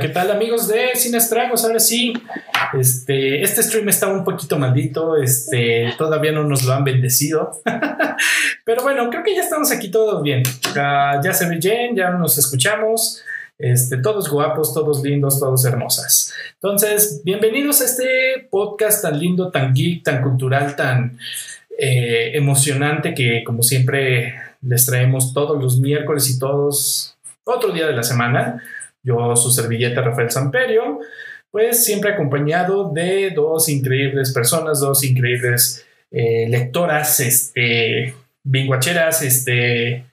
¿qué tal amigos de Sin Estragos? Ahora sí, este, este stream está un poquito maldito, este, todavía no nos lo han bendecido, pero bueno, creo que ya estamos aquí todos bien. ya se ve bien, ya nos escuchamos, este, todos guapos, todos lindos, todos hermosas. Entonces, bienvenidos a este podcast tan lindo, tan geek, tan cultural, tan eh, emocionante que como siempre les traemos todos los miércoles y todos otro día de la semana yo, su servilleta Rafael Samperio, pues siempre acompañado de dos increíbles personas, dos increíbles eh, lectoras, este, binguacheras, este,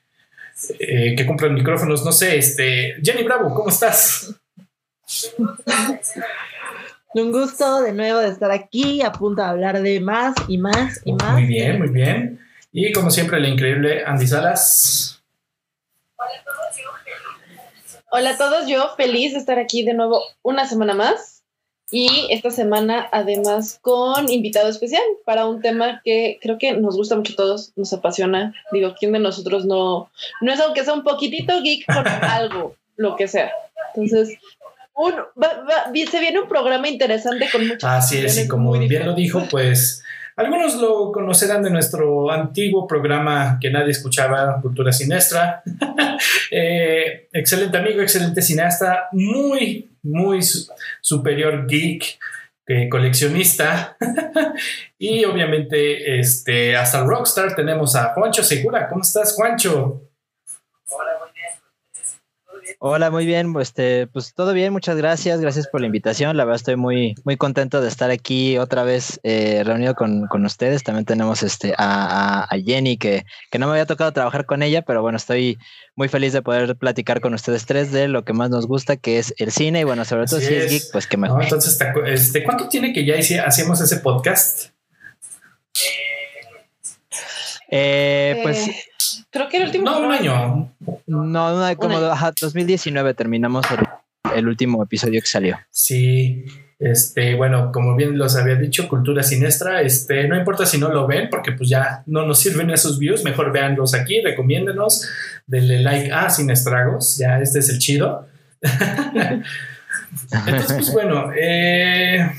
eh, que compran micrófonos, no sé, este, Jenny Bravo, ¿cómo estás? Un gusto de nuevo de estar aquí, a punto de hablar de más y más y más. Muy bien, muy bien. Y como siempre, la increíble Andy Salas. Hola a todos, yo feliz de estar aquí de nuevo una semana más y esta semana además con invitado especial para un tema que creo que nos gusta mucho a todos, nos apasiona. Digo, ¿quién de nosotros no, no es aunque sea un poquitito geek por algo, lo que sea? Entonces, un, se viene un programa interesante con muchas... Así es, y como bien lo dijo, pues algunos lo conocerán de nuestro antiguo programa que nadie escuchaba, Cultura Sinestra. Eh, excelente amigo, excelente cineasta, muy, muy superior geek, coleccionista. y obviamente, este, hasta Rockstar tenemos a Juancho Segura. ¿Cómo estás, Juancho? Hola, muy bien, este, pues todo bien, muchas gracias, gracias por la invitación. La verdad estoy muy, muy contento de estar aquí otra vez eh, reunido con, ustedes. También tenemos este a, Jenny, que, que, no me había tocado trabajar con ella, pero bueno, estoy muy feliz de poder platicar con ustedes tres de lo que más nos gusta, que es el cine, y bueno, sobre todo si es. geek, pues que mejor. entonces, este, ¿cuánto tiene que ya hacemos ese podcast? Eh, pues eh, Creo que el último. No, un año. No, como 2019 terminamos el, último episodio que salió. Sí. Este, bueno, como bien los había dicho, Cultura Sinestra, este, no importa si no lo ven, porque pues ya no nos sirven esos views, mejor véanlos aquí, recomiéndenos, denle like a Sin Estragos, ya este es el chido. Entonces, pues bueno, eh,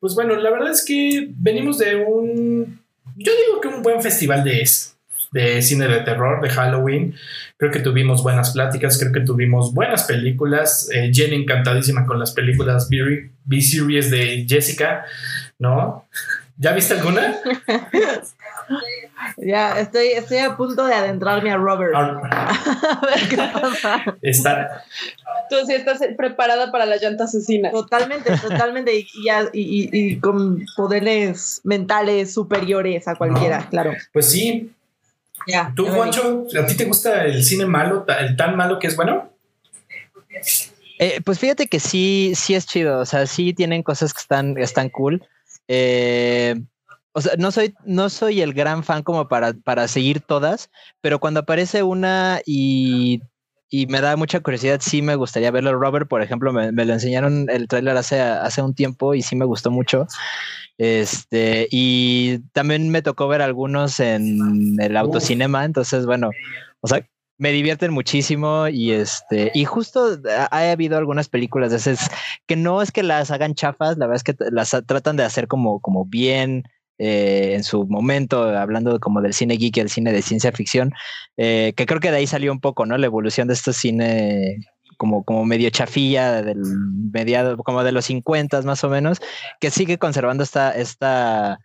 pues bueno, la verdad es que venimos de un, yo digo que un buen festival de es de cine de terror, de Halloween. Creo que tuvimos buenas pláticas, creo que tuvimos buenas películas. Eh, Jenny encantadísima con las películas B-Series de Jessica, ¿no? ¿Ya viste alguna? Ya, estoy, estoy a punto de adentrarme a Robert. Ah. a ver qué pasa. Está. Tú sí estás preparada para la llanta asesina. Totalmente, totalmente. Y, y, con poderes mentales superiores a cualquiera, claro. Pues sí, ¿Tú, Juancho, a ti te gusta el cine malo, el tan malo que es bueno? Eh, pues fíjate que sí, sí es chido. O sea, sí tienen cosas que están, están cool. Eh, o sea, no soy, no soy el gran fan como para, para seguir todas, pero cuando aparece una y, me da mucha curiosidad, sí me gustaría verlo. Robert, por ejemplo, me, lo enseñaron el tráiler hace, hace un tiempo y sí me gustó mucho. Este, y también me tocó ver algunos en el autocinema, entonces, bueno, o sea, me divierten muchísimo y este, y justo ha, habido algunas películas de esas que no es que las hagan chafas, la verdad es que las tratan de hacer como, como bien, eh, en su momento, hablando como del cine geek el cine de ciencia ficción, eh, que creo que de ahí salió un poco, ¿no? La evolución de este cine como, como medio chafilla del mediado, como de los 50 más o menos, que sigue conservando esta, esta,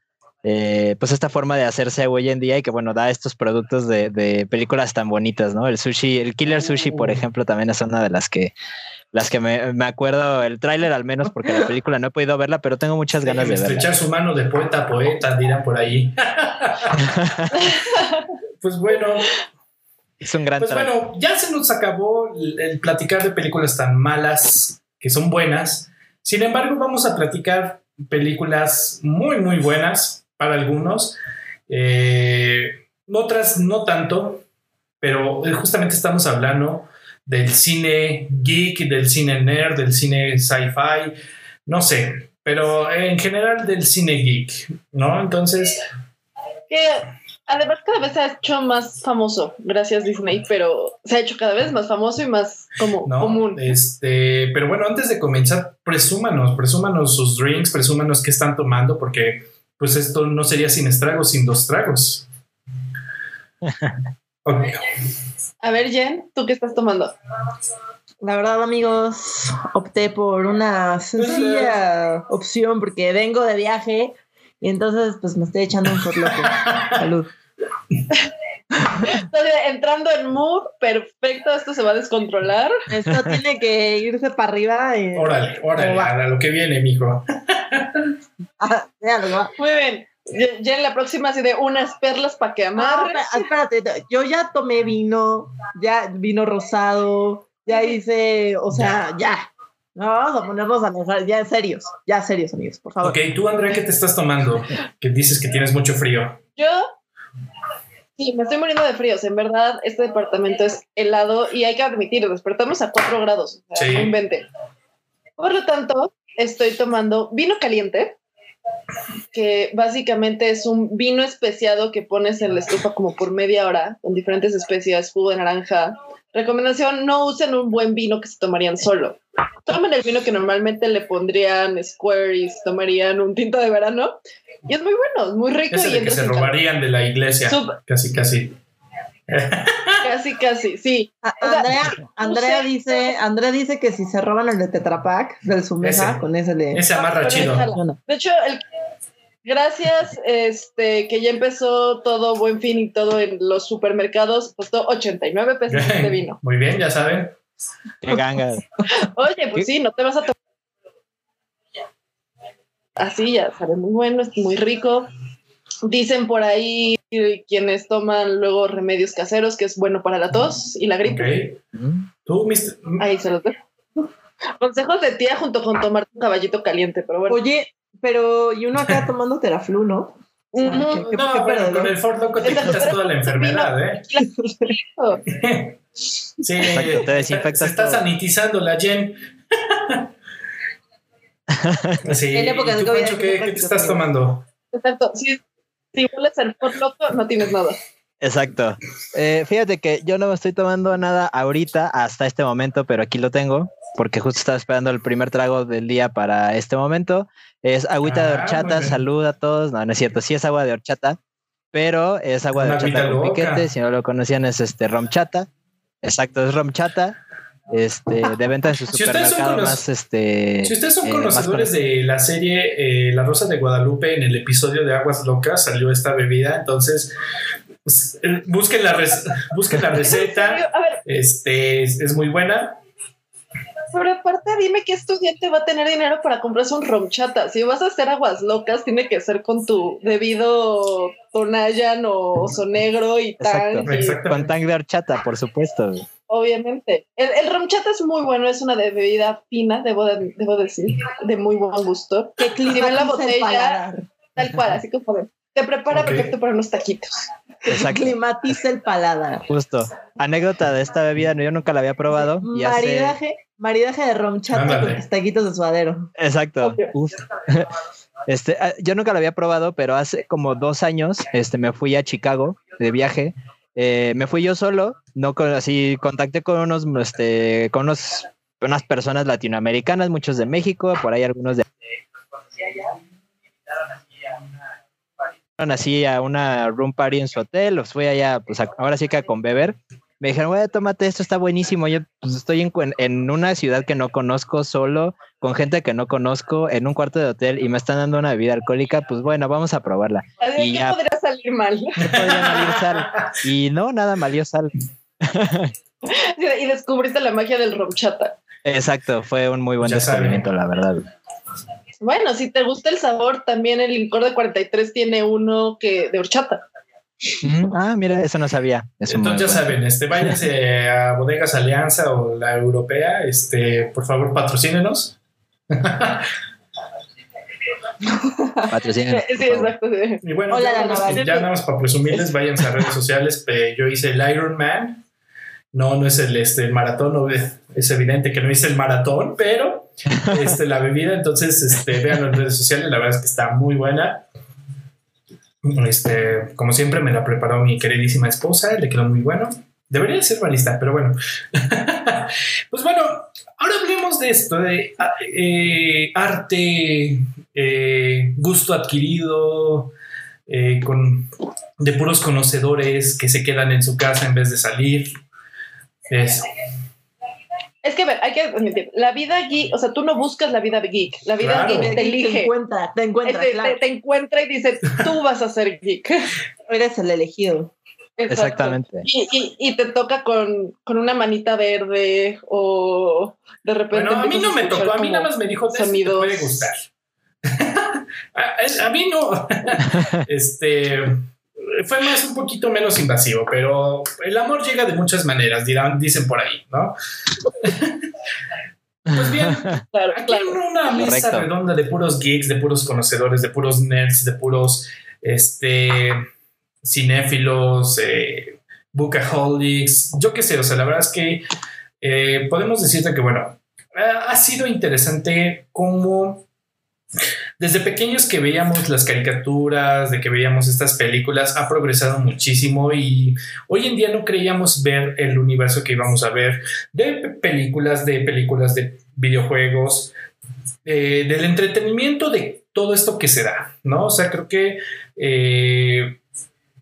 eh, pues esta forma de hacerse hoy en día y que bueno, da estos productos de, de, películas tan bonitas, ¿no? El sushi, el Killer Sushi, por ejemplo, también es una de las que las que me, me acuerdo, el tráiler al menos, porque la película no he podido verla, pero tengo muchas ganas de verla. Estrechar su mano de poeta a poeta, dirán por ahí. pues bueno, es un gran Pues bueno, ya se nos acabó el, platicar de películas tan malas que son buenas. Sin embargo, vamos a platicar películas muy, muy buenas para algunos. Eh, otras no tanto, pero justamente estamos hablando del cine geek, del cine nerd, del cine sci-fi, no sé, pero en general del cine geek, ¿no? Entonces... Además, cada vez se ha hecho más famoso, gracias Disney, pero se ha hecho cada vez más famoso y más como No, común. este, pero bueno, antes de comenzar, presúmanos, presúmanos sus drinks, presúmanos qué están tomando, porque pues esto no sería sin estragos, sin dos tragos. Ok. A ver, Jen, ¿tú qué estás tomando? La verdad, amigos, opté por una sencilla opción porque vengo de viaje y entonces pues me estoy echando un por loco. Salud. Estoy entrando en mood, perfecto, esto se va a descontrolar. Esto tiene que irse para arriba. Y... Órale, órale, a lo que viene, mijo. Ah, ya lo va. Muy bien. Ye- Jen, la próxima así de unas perlas para que No, amarres. espera- espérate, yo ya tomé vino, ya vino rosado, ya hice, o sea, ya. No, vamos a ponernos a enojar, ya serios, ya serios, amigos, por favor. Ok, tú, Andrea, ¿qué te estás tomando? Que dices que tienes mucho frío. Yo sí, me estoy muriendo de fríos. En verdad, este departamento es helado y hay que admitir, despertamos a 4 grados. O sea, Sí. invente. Por lo tanto, estoy tomando vino caliente, que básicamente es un vino especiado que pones en la estufa como por media hora, con diferentes especias, jugo de naranja. Recomendación, no usen un buen vino que se tomarían solo. Tomen el vino que normalmente le pondrían Square y se tomarían un tinto de verano. Y es muy bueno, es muy rico. Ese y de que se robarían de la iglesia. Casi, casi. Casi, casi, sí. A- Andrea, Andrea dice, Andrea dice que si se roban el de Tetrapack del Sumesa, Ese. con ese le. Ese amarra chido. De hecho, el- gracias, este, que ya empezó todo buen fin y todo en los supermercados, costó 89 pesos este vino. Muy bien, ya saben. Qué ganga. Oye, pues sí, no te vas a tomar. Así ya, sabe muy bueno, es muy rico. Dicen por ahí quienes toman luego remedios caseros que es bueno para la tos y la gripe. Mm. Tú. Ahí se los dejo. Consejos de tía junto con tomar un caballito caliente, pero bueno. Oye, pero y uno acá tomando Teraflu, ¿no? O sea, Ujú. ¿qué- qué- No, qué bueno, perdedor? con el Ford Loco te quitas toda la enfermedad, ¿eh? Sí, Exacto, te desinfectas se está todo. sanitizando la Jen. Sí, En época ¿y de COVID qué, te estás amigo. tomando? Exacto. Si, si hueles el por loco, no tienes nada. Exacto. Eh, fíjate que yo no me estoy tomando nada ahorita hasta este momento, pero aquí lo tengo porque justo estaba esperando el primer trago del día para este momento. Es agüita de Ah, horchata, salud a todos. No, no es cierto, sí es agua de horchata, pero es agua de Una horchata con loca. piquete. Si no lo conocían, es este romchata. Exacto, es romchata. Este, de venta en su Si ustedes son supermercado más este. Si ustedes son eh, conocedores de la serie eh, La Rosa de Guadalupe, en el episodio de Aguas Locas salió esta bebida, entonces pues, eh, busquen, la busquen la receta, A ver, este, es, es muy buena. Pero aparte dime qué estudiante va a tener dinero para comprarse un romchata. Si vas a hacer aguas locas, tiene que ser con tu debido Tonayan o oso negro y tan. Con tang de horchata, por supuesto. Obviamente. El, el romchata es muy bueno, es una bebida fina, debo, de- debo decir, de muy buen gusto. Que ven la botella-. Tal cual, así como de, te prepara perfecto para unos taquitos. Exacto. Climatiza el paladar. Justo. Anécdota de esta bebida, yo nunca la había probado. Y hace- Maridaje, de romchata con taquitos de suadero. Exacto. Uf. Este, ah, yo nunca lo había probado, pero hace como dos años, este, me fui a Chicago de viaje. Eh, me fui yo solo, no con, así contacté con unos, este, con unos, unas personas latinoamericanas, muchos de México, por ahí algunos de así a una room party en su hotel, los fui allá, pues a- ahora sí que a con beber. Me dijeron, güey, tómate esto, está buenísimo. Yo pues, estoy en, en una ciudad que no conozco, solo, con gente que no conozco, en un cuarto de hotel y me están dando una bebida alcohólica, pues bueno, vamos a probarla. Y que ya. podría salir mal. ¿Qué podría valer sal? Y no, nada, valió sal. y descubriste la magia del romchata. Exacto, fue un muy buen Ya descubrimiento, la verdad. Bueno, si te gusta el sabor, también el licor de 43 tiene uno que de horchata. Ah, mira, eso no sabía. Entonces ya saben, este, váyanse a Bodegas Alianza o la Europea, este, por favor patrocínenos. Patrocinen, Sí, exacto. Y bueno, Hola, ya, la nada ya nada más para presumirles, váyanse a redes sociales. yo hice el Iron Man. No, no es el, este, el maratón, no, es evidente que no hice el maratón, pero este, la bebida, entonces este, véanlo en redes sociales, la verdad es que está muy buena. Este, como siempre, me la preparó mi queridísima esposa, le quedó muy bueno. Debería ser barista, pero bueno. pues bueno, ahora hablemos de esto, de eh, arte, eh, gusto adquirido, eh, con, de puros conocedores que se quedan en su casa en vez de salir. Es, es que, ver, hay que admitir, la vida geek, o sea, tú no buscas la vida geek, la vida Claro. geek te elige. Te encuentra, te encuentra, te, claro. te- te encuentra y dice, tú vas a ser geek. Eres el elegido. Exacto. Exactamente. Y, y- y te toca con, con una manita verde o de repente. bueno, a mí no me a tocó, a mí nada más me dijo, "Este te sonidos". puede gustar. a, a mí no. este fue más un poquito menos invasivo, pero el amor llega de muchas maneras, dirán, dicen por ahí, ¿no? pues bien, Claro, Aquí claro. en una mesa Correcto. redonda de puros geeks, de puros conocedores, de puros nerds, de puros este, cinéfilos, eh, bookaholics, yo qué sé, o sea, la verdad es que eh, podemos decirte que, bueno, ha ha sido interesante cómo desde pequeños que veíamos las caricaturas, de que veíamos estas películas, ha progresado muchísimo y hoy en día no creíamos ver el universo que íbamos a ver de pe- películas, de películas, de videojuegos, eh, del entretenimiento de todo esto que se da, ¿no? O sea, creo que eh,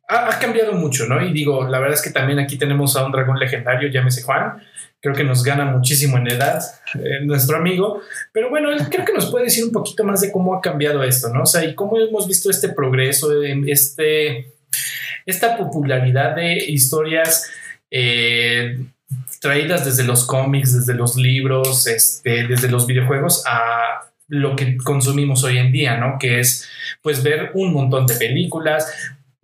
ha, cambiado mucho, ¿no? Y digo, la verdad es que también aquí tenemos a un dragón legendario, llámese Juan, creo que nos gana muchísimo en edad, eh, nuestro amigo, pero bueno, creo que nos puede decir un poquito más de cómo ha cambiado esto, ¿no? O sea, y cómo hemos visto este progreso, en este, esta popularidad de historias eh, traídas desde los cómics, desde los libros, este, desde los videojuegos a lo que consumimos hoy en día, ¿no? Que es pues ver un montón de películas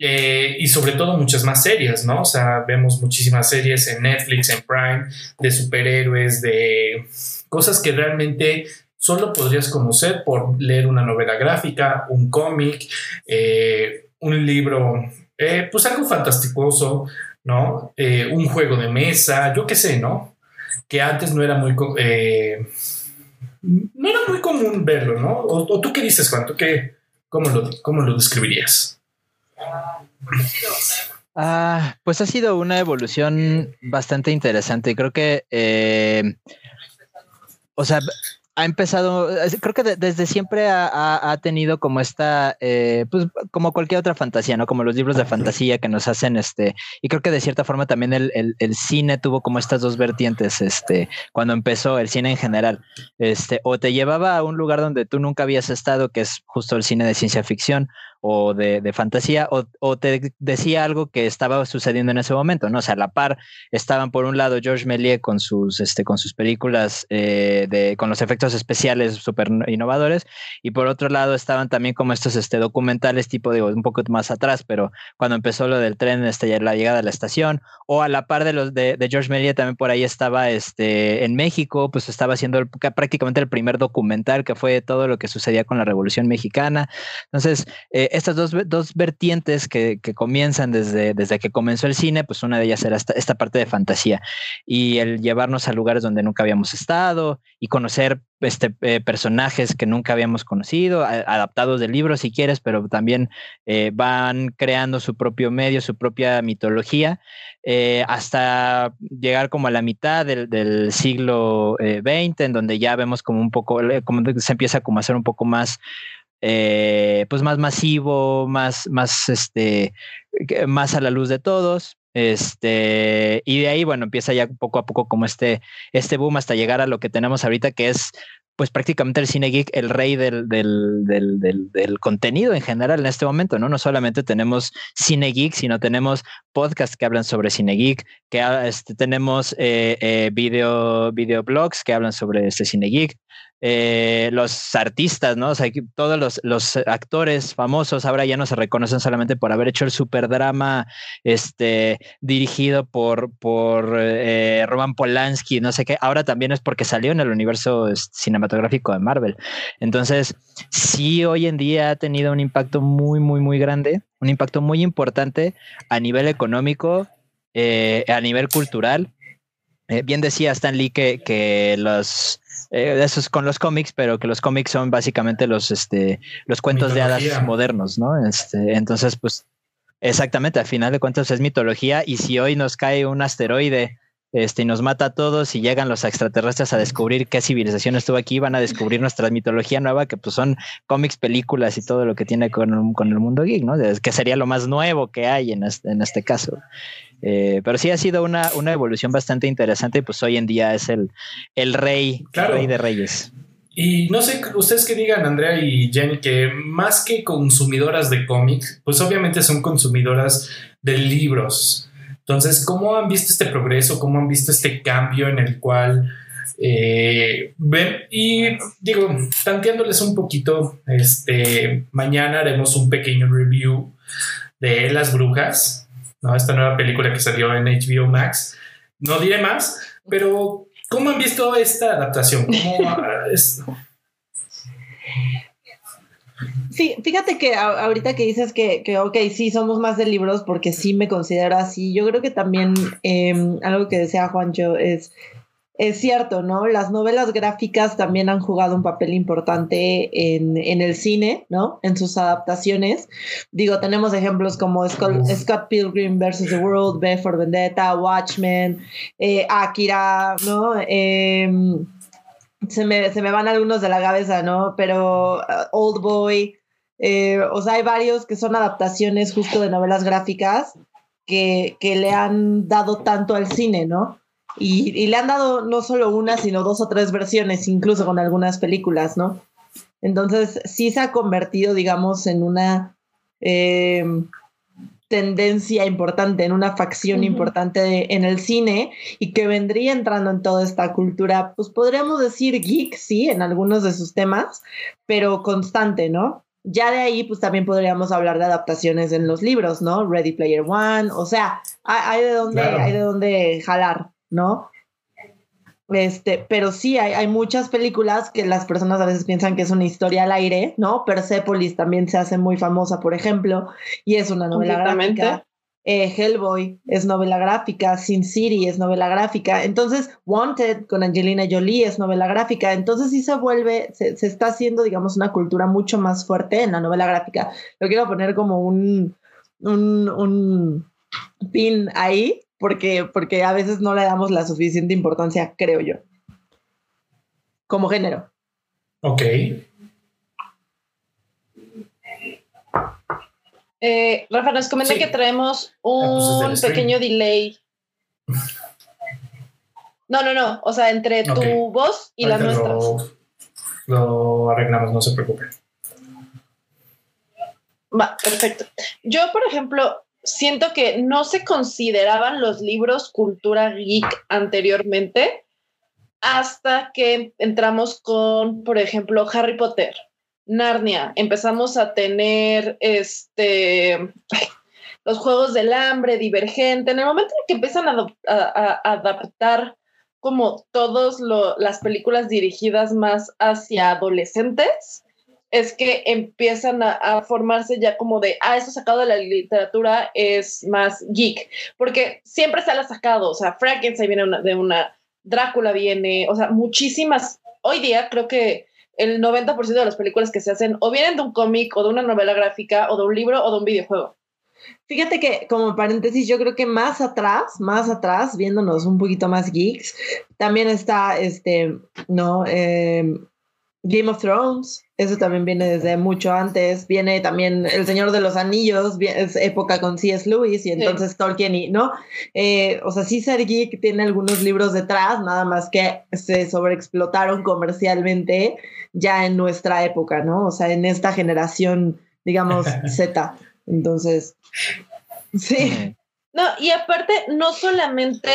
eh, y sobre todo muchas más series, ¿no? O sea, vemos muchísimas series en Netflix, en Prime, de superhéroes, de cosas que realmente solo podrías conocer por leer una novela gráfica, un cómic, eh, un libro, eh, pues algo fantasticoso, ¿no? Un juego de mesa, yo qué sé, ¿no? Que antes no era muy... no era muy común verlo, ¿no? O, o tú qué dices, Juan? ¿Tú qué, cómo, lo, ¿Cómo lo describirías? Ah, pues ha sido una evolución bastante interesante. Creo que, eh, o sea, ha empezado, creo que de- desde siempre ha, ha- ha tenido como esta, eh, pues como cualquier otra fantasía, ¿no? Como los libros de fantasía que nos hacen, este, y creo que de cierta forma también el, el- el cine tuvo como estas dos vertientes, este, cuando empezó el cine en general, este, o te llevaba a un lugar donde tú nunca habías estado, que es justo el cine de ciencia ficción, o de, de fantasía, o, o te decía algo que estaba sucediendo en ese momento, ¿no? O sea, a la par estaban por un lado George Méliès con sus, este, con sus películas eh, de, con los efectos especiales súper innovadores, y por otro lado estaban también como estos este, documentales tipo, digo, un poco más atrás, pero cuando empezó lo del tren, este, la llegada a la estación, o a la par de los de, de George Méliès también por ahí estaba este, en México, pues estaba haciendo el- prácticamente el primer documental que fue todo lo que sucedía con la Revolución Mexicana. Entonces, eh, estas dos, dos vertientes que, que comienzan desde, desde que comenzó el cine, pues una de ellas era esta, esta parte de fantasía y el llevarnos a lugares donde nunca habíamos estado y conocer este, eh, personajes que nunca habíamos conocido, adaptados de libros si quieres, pero también eh, van creando su propio medio, su propia mitología, eh, hasta llegar como a la mitad del, del siglo XX, en donde ya vemos como un poco, como se empieza como a hacer un poco más eh, pues más masivo, más, más, este, más a la luz de todos. Este, y de ahí, bueno, empieza ya poco a poco como este, este boom hasta llegar a lo que tenemos ahorita, que es pues prácticamente el cine geek, el rey del, del, del, contenido en general en este momento, ¿no? No solamente tenemos cine geek, sino tenemos podcasts que hablan sobre cine geek, que ah, este, tenemos eh, eh, video, videoblogs que hablan sobre este cine geek, eh, los artistas, ¿no? O sea, todos los, los actores famosos ahora ya no se reconocen solamente por haber hecho el superdrama este, dirigido por, por eh, Roman Polanski, no sé qué, ahora también es porque salió en el universo este, cinematográfico de Marvel. Entonces, sí, hoy en día ha tenido un impacto muy, muy, muy grande, un impacto muy importante a nivel económico, eh, a nivel cultural. Eh, bien decía Stan Lee que, que los eh, eso es con los cómics, pero que los cómics son básicamente los, este, los cuentos de hadas modernos, ¿no? Este, entonces, pues, exactamente, al final de cuentas es mitología y si hoy nos cae un asteroide este, y nos mata a todos y llegan los extraterrestres a descubrir qué civilización estuvo aquí, van a descubrir nuestra mitología nueva, que pues son cómics, películas y todo lo que tiene con, con el mundo geek, ¿no? Que sería lo más nuevo que hay en este, en este caso. Eh, pero sí ha sido una, una, evolución bastante interesante y pues hoy en día es el, el rey, rey de reyes. Y no sé, ustedes que digan, Andrea y Jenny, que más que consumidoras de cómics, pues obviamente son consumidoras de libros. Entonces, ¿cómo han visto este progreso? ¿Cómo han visto este cambio en el cual eh, ven? Y digo, tanteándoles un poquito, este, mañana haremos un pequeño review de Las Brujas, ¿no? Esta nueva película que salió en HBO Max. No diré más, pero ¿cómo han visto esta adaptación? Sí, fíjate que ahorita que dices que, que, ok, sí, somos más de libros porque sí me considero así. Yo creo que también em, algo que decía Juancho es es cierto, ¿no? Las novelas gráficas también han jugado un papel importante en, el cine, ¿no? En sus adaptaciones. Digo, tenemos ejemplos como Scott, Pilgrim vs. The World, B for Vendetta, Watchmen, eh, Akira, ¿no? Em, se, me, se, me, van algunos de la cabeza, ¿no? Pero uh, Old Boy, eh, o sea, hay varios que son adaptaciones justo de novelas gráficas que, que le han dado tanto al cine, ¿no? Y, le han dado no solo una, sino dos o tres versiones, incluso con algunas películas, ¿no? Entonces, sí se ha convertido, digamos, en una eh, tendencia importante, en una facción importante en el cine y que vendría entrando en toda esta cultura, pues podríamos decir geek, sí, en algunos de sus temas, pero constante, ¿no? Ya de ahí, pues también podríamos hablar de adaptaciones en los libros, ¿no? Ready Player One, o sea, hay, de dónde, hay de dónde jalar. ¿no? Este, pero sí, hay, hay, muchas películas que las personas a veces piensan que es una historia al aire, ¿no? Persepolis también se hace muy famosa, por ejemplo, y es una novela gráfica. Eh, Hellboy es novela gráfica, Sin City es novela gráfica, entonces Wanted con Angelina Jolie es novela gráfica, entonces sí se vuelve, se, está haciendo, digamos, una cultura mucho más fuerte en la novela gráfica. Lo quiero poner como un, un, un pin ahí, porque, porque a veces no le damos la suficiente importancia, creo yo, como género. Ok. Eh, Rafa, nos comenta que traemos ah, pues un pequeño delay. No, no, no. O sea, entre tu voz y la nuestra. Lo, arreglamos, no se preocupe. Va, perfecto. Yo, por ejemplo, siento que no se consideraban los libros cultura geek anteriormente hasta que entramos con, por ejemplo, Harry Potter, Narnia, empezamos a tener este los juegos del hambre, divergente, en el momento en que empiezan a, adaptar como todas las películas dirigidas más hacia adolescentes, es que empiezan a, formarse ya como de, ah, eso sacado de la literatura es más geek, porque siempre ha sacado, o sea, Frankenstein viene de una, Drácula viene, o sea, muchísimas, hoy día creo que el 90% de las películas que se hacen o vienen de un cómic o de una novela gráfica o de un libro o de un videojuego. Fíjate que como paréntesis, yo creo que más atrás, más atrás, viéndonos un poquito más geeks, también está este, ¿no? Eh, Game of Thrones, eso también viene desde mucho antes. Viene también El Señor de los Anillos, es época con C.S. Lewis y entonces Tolkien, y, ¿no? Eh, o sea, sí, Ser Geek tiene algunos libros detrás, nada más que se sobreexplotaron comercialmente ya en nuestra época, ¿no? O sea, en esta generación, digamos, Z. Entonces, sí. No, y aparte, no solamente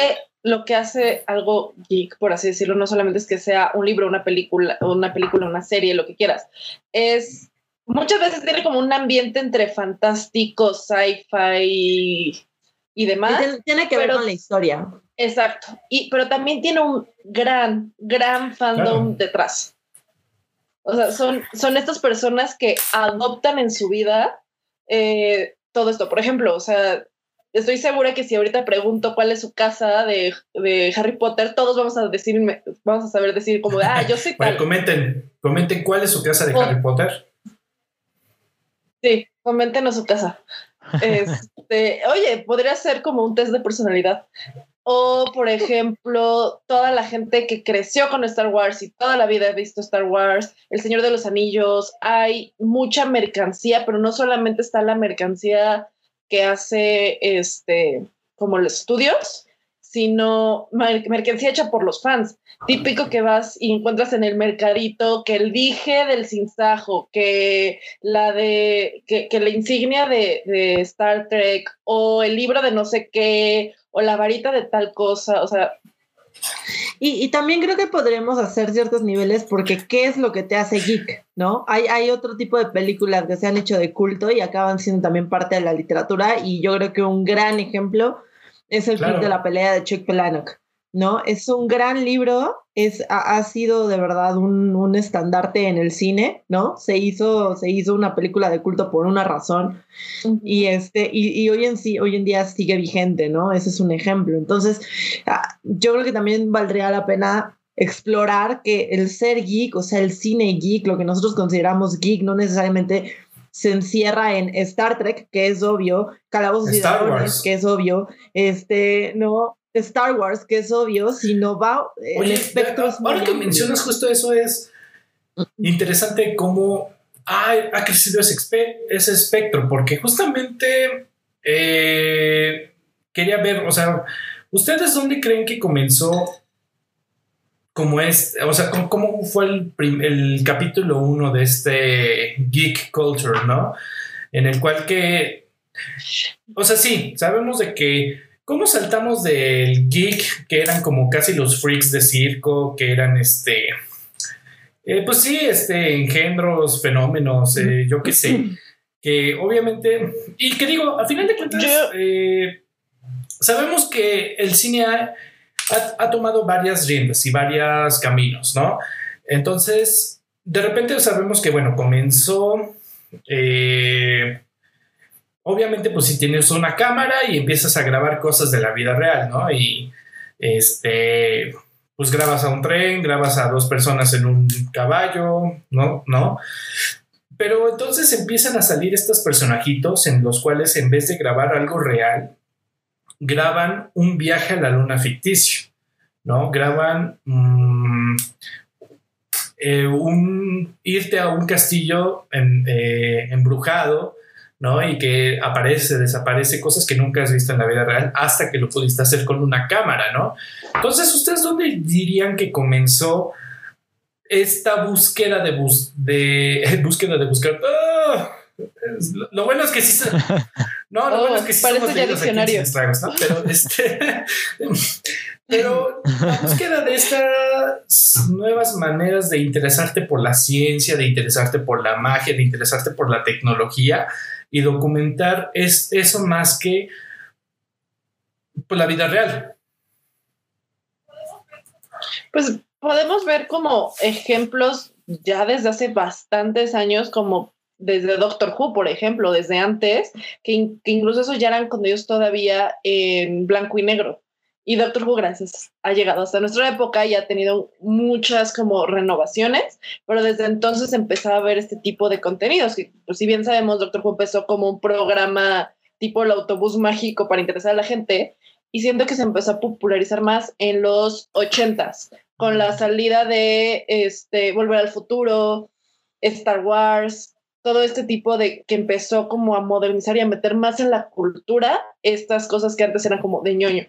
lo que hace algo geek, por así decirlo, no solamente es que sea un libro, una película, una película, una serie, lo que quieras, es muchas veces tiene como un ambiente entre fantástico, sci-fi y, demás. Tiene, que ver con la historia. Exacto. Y, pero también tiene un gran, gran fandom detrás. O sea, son, son estas personas que adoptan en su vida eh, todo esto. Por ejemplo, o sea, estoy segura que si ahorita pregunto cuál es su casa de, de Harry Potter, todos vamos a decir, vamos a saber decir como, de, ah, yo soy tal. comenten, comenten cuál es su casa de Harry Potter. Sí, coméntenos su casa. Este, oye, podría ser como un test de personalidad. O, por ejemplo, toda la gente que creció con Star Wars y toda la vida ha visto Star Wars, El Señor de los Anillos, hay mucha mercancía, pero no solamente está la mercancía que hace este como los estudios, sino mercancía hecha por los fans. Típico que vas y encuentras en el mercadito que el dije del sinsajo, que la de que, la insignia de, de, Star Trek o el libro de no sé qué o la varita de tal cosa, o sea. Y, también creo que podremos hacer ciertos niveles porque ¿qué es lo que te hace geek? ¿No? Hay, hay otro tipo de películas que se han hecho de culto y acaban siendo también parte de la literatura y yo creo que un gran ejemplo es el club de la pelea de Chuck Palahniuk. ¿No? Es un gran libro, es, ha, sido de verdad un, estandarte en el cine, ¿no? Se hizo, se hizo una película de culto por una razón y, este, y, hoy, en, sí, hoy en día sigue vigente, ¿no? Ese es un ejemplo. Entonces, ah, yo creo que también valdría la pena explorar que el ser geek, o sea, el cine geek, lo que nosotros consideramos geek, no necesariamente se encierra en Star Trek, que es obvio, Calabozos y Dragones, que es obvio, este, no, Star Wars, que es obvio, sino va el espectro. ahora que mencionas justo eso es interesante cómo ha, crecido ese, ese, espectro, porque justamente eh, quería ver, o sea, ¿ustedes dónde creen que comenzó como es, o sea, cómo, fue el, el capítulo uno de este geek culture, ¿no? En el cual que, o sea, sí, sabemos de que ¿Cómo saltamos del geek, que eran como casi los freaks de circo, que eran este. Eh, pues sí, este, engendros, fenómenos, eh, yo qué sé. Que obviamente. Y que digo, a final de cuentas, eh, sabemos que el cine ha, ha, tomado varias riendas y varios caminos, ¿no? Entonces, de repente sabemos que, bueno, comenzó obviamente, pues si tienes una cámara y empiezas a grabar cosas de la vida real, ¿no? Y este, pues grabas a un tren, grabas a dos personas en un caballo, ¿no? ¿No? Pero entonces empiezan a salir estos personajitos en los cuales en vez de grabar algo real, graban un viaje a la luna ficticio, ¿no? Graban mm, eh, un irte a un castillo eh, embrujado ¿no? Y que aparece, desaparece, cosas que nunca has visto en la vida real hasta que lo pudiste hacer con una cámara, ¿no? Entonces, ¿ustedes dónde dirían que comenzó esta búsqueda de, de búsqueda de buscar? ¡Ah! Lo bueno es que sí No, lo bueno es que sí somos estragos, ¿no? Pero este pero la búsqueda de estas nuevas maneras de interesarte por la ciencia, de interesarte por la magia, de interesarte por la tecnología, y documentar es eso más que pues, la vida real. Pues podemos ver como ejemplos ya desde hace bastantes años, como desde Doctor Who, por ejemplo, desde antes, que, que incluso esos ya eran con ellos todavía en blanco y negro. Y Doctor Who, gracias, ha llegado hasta nuestra época y ha tenido muchas como renovaciones, pero desde entonces empezaba a ver este tipo de contenidos. Que, pues, si bien sabemos, Doctor Who empezó como un programa tipo el autobús mágico para interesar a la gente, y siento que se empezó a popularizar más en los ochentas, con la salida de este, Volver al Futuro, Star Wars, todo este tipo de que empezó como a modernizar y a meter más en la cultura estas cosas que antes eran como de ñoño.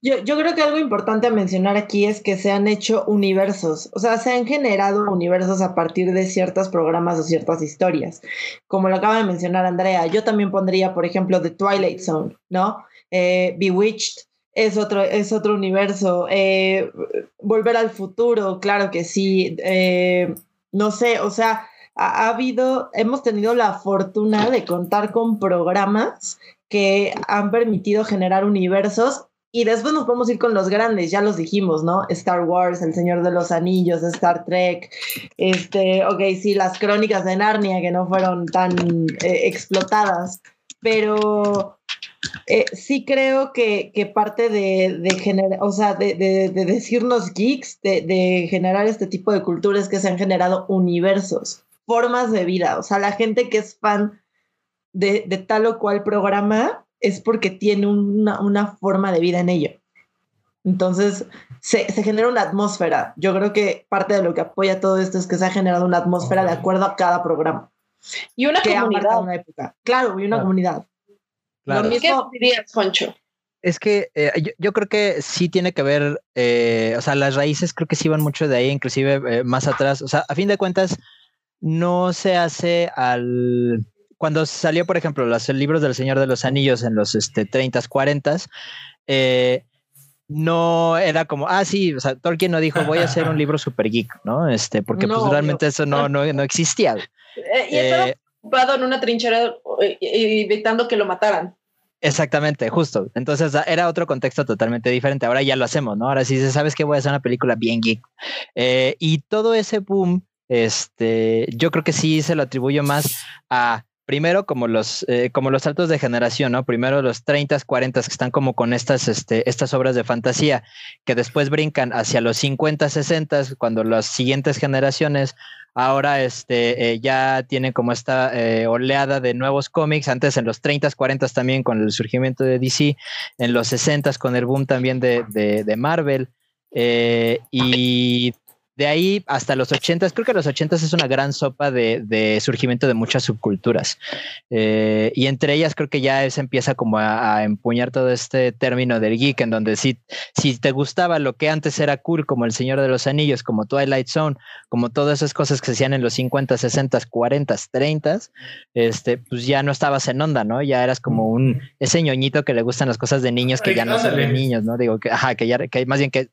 Yo, creo que algo importante a mencionar aquí es que se han hecho universos, o sea, se han generado universos a partir de ciertos programas o ciertas historias. Como lo acaba de mencionar Andrea, yo también pondría, por ejemplo, The Twilight Zone, ¿no? Eh, Bewitched es otro, es otro universo. Eh, Volver al futuro, claro que sí. Eh, no sé, o sea, ha habido, hemos tenido la fortuna de contar con programas que han permitido generar universos y después nos podemos ir con los grandes, ya los dijimos, ¿no? Star Wars, El Señor de los Anillos, Star Trek, este, ok, sí, las crónicas de Narnia que no fueron tan eh, explotadas, pero eh, sí creo que, parte de, de generar, o sea, de, decirnos geeks, de, generar este tipo de culturas que se han generado universos, formas de vida. O sea, la gente que es fan de, tal o cual programa es porque tiene una, forma de vida en ello. Entonces, se, genera una atmósfera. Yo creo que parte de lo que apoya todo esto es que se ha generado una atmósfera de acuerdo a cada programa. Y una comunidad. Una época. Claro, y una comunidad. Lo mismo dirías, Juancho. Es que eh, yo, creo que sí tiene que ver, eh, o sea, las raíces creo que sí van mucho de ahí, inclusive eh, más atrás. O sea, a fin de cuentas, no se hace al... Cuando salió, por ejemplo, los libros del Señor de los Anillos en los este, 30s, 40s, no era como, ah, sí, o sea, Tolkien no dijo, voy a hacer un libro super geek, ¿no? Este, porque pues realmente eso no, no, no existía. y estaba ocupado en una trinchera evitando que lo mataran. Exactamente, justo. Entonces era otro contexto totalmente diferente. Ahora ya lo hacemos, ¿no? Ahora sí se sabes que voy a hacer una película bien geek. Eh, y todo ese boom, este, yo creo que sí se lo atribuyo más a primero como los, eh, como los saltos de generación, ¿no? Primero los 30, 40 que están como con estas, este, estas obras de fantasía, que después brincan hacia los 50, 60, cuando las siguientes generaciones ahora este, eh, ya tiene como esta eh, oleada de nuevos cómics, antes en los 30, 40 también con el surgimiento de DC, en los 60 con el boom también de, de, Marvel, eh, y de ahí hasta los 80, creo que los 80 es una gran sopa de, surgimiento de muchas subculturas. Eh, y entre ellas creo que ya se empieza como a, empuñar todo este término del geek, en donde si, si te gustaba lo que antes era cool, como El Señor de los Anillos, como Twilight Zone, como todas esas cosas que se hacían en los 50, 60, 40, 30, este, pues ya no estabas en onda, ¿no? Ya eras como un, ese ñoñito que le gustan las cosas de niños que ya no son de niños, ¿no? Digo que, ajá, que ya, que más bien que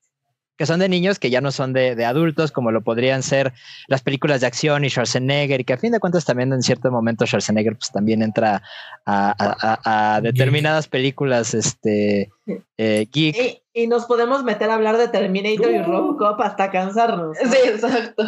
que son de niños que ya no son de, adultos, como lo podrían ser las películas de acción y Schwarzenegger, y que a fin de cuentas también en cierto momento Schwarzenegger pues también entra a, determinadas películas este, eh, geek. Y, nos podemos meter a hablar de Terminator y uh. Robocop hasta cansarnos. Sí, exacto.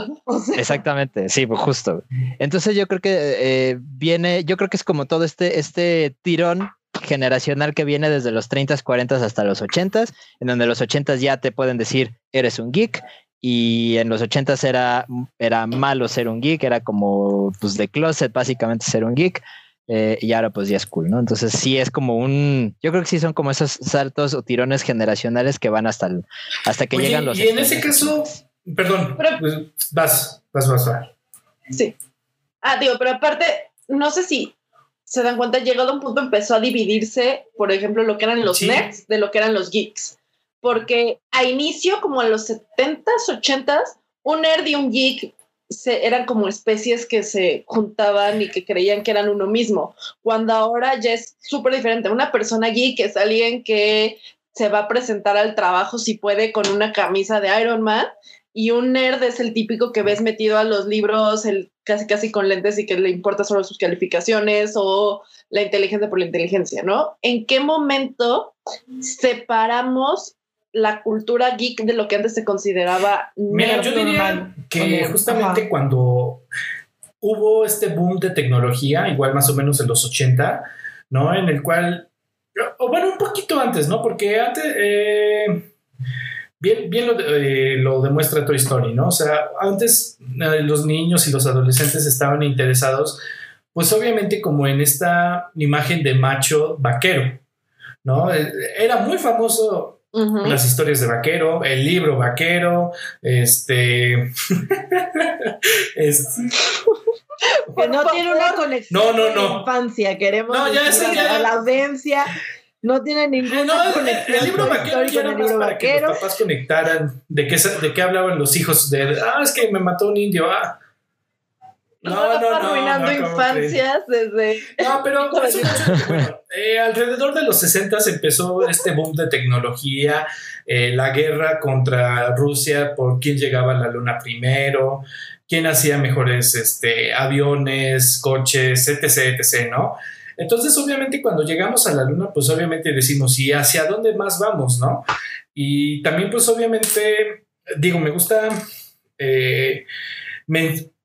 Exactamente, sí, pues justo. Entonces yo creo que eh, viene, yo creo que es como todo este, este tirón generacional que viene desde los 30, 40 hasta los 80, en donde los 80 ya te pueden decir, eres un geek, y en los 80 era, era malo ser un geek, era como pues de closet básicamente ser un geek, eh, y ahora pues ya es cool, ¿no? Entonces sí es como un, yo creo que sí son como esos saltos o tirones generacionales que van hasta, hasta que llegan los... Y en ese caso, perdón, pues, vas, vas, vas, vas. Sí. Ah, digo, pero aparte, no sé si se dan cuenta, llegado a un punto empezó a dividirse, por ejemplo, lo que eran los nerds de lo que eran los geeks. Porque a inicio, como en los 70s, 80s, un nerd y un geek se, eran como especies que se juntaban y que creían que eran uno mismo. Cuando ahora ya es súper diferente. Una persona geek es alguien que se va a presentar al trabajo si puede con una camisa de Iron Man y un nerd es el típico que ves metido a los libros el, casi casi con lentes y que le importa solo sus calificaciones o la inteligencia por la inteligencia, ¿no? ¿En qué momento separamos la cultura geek de lo que antes se consideraba Mira, yo diría que justamente cuando hubo este boom de tecnología, igual más o menos en los 80, ¿no? En el cual, o bueno, un poquito antes, ¿no? Porque antes... Eh, Bien, bien eh, lo, demuestra Toy Story, ¿no? O sea, antes eh, los niños y los adolescentes estaban interesados, pues obviamente como en esta imagen de macho vaquero, ¿no? Eh, era muy famoso las historias de vaquero, el libro vaquero, este... este que no tiene una conexión no, no, no. infancia, queremos no, ya, ya, la audiencia no tiene ninguna no, conexión. El libro vaquero era más para que los papás conectaran de qué, de qué hablaban los hijos de ah, es que me mató un indio, ah. No, no, no. Arruinando infancias desde. No, pero bueno, eh, alrededor de los 60 empezó este boom de tecnología, eh, la guerra contra Rusia por quién llegaba a la luna primero, quién hacía mejores este, aviones, coches, etc, etc, ¿no? Entonces, obviamente, cuando llegamos a la luna, pues obviamente decimos, ¿y hacia dónde más vamos, no? Y también, pues obviamente, digo, me gusta, eh,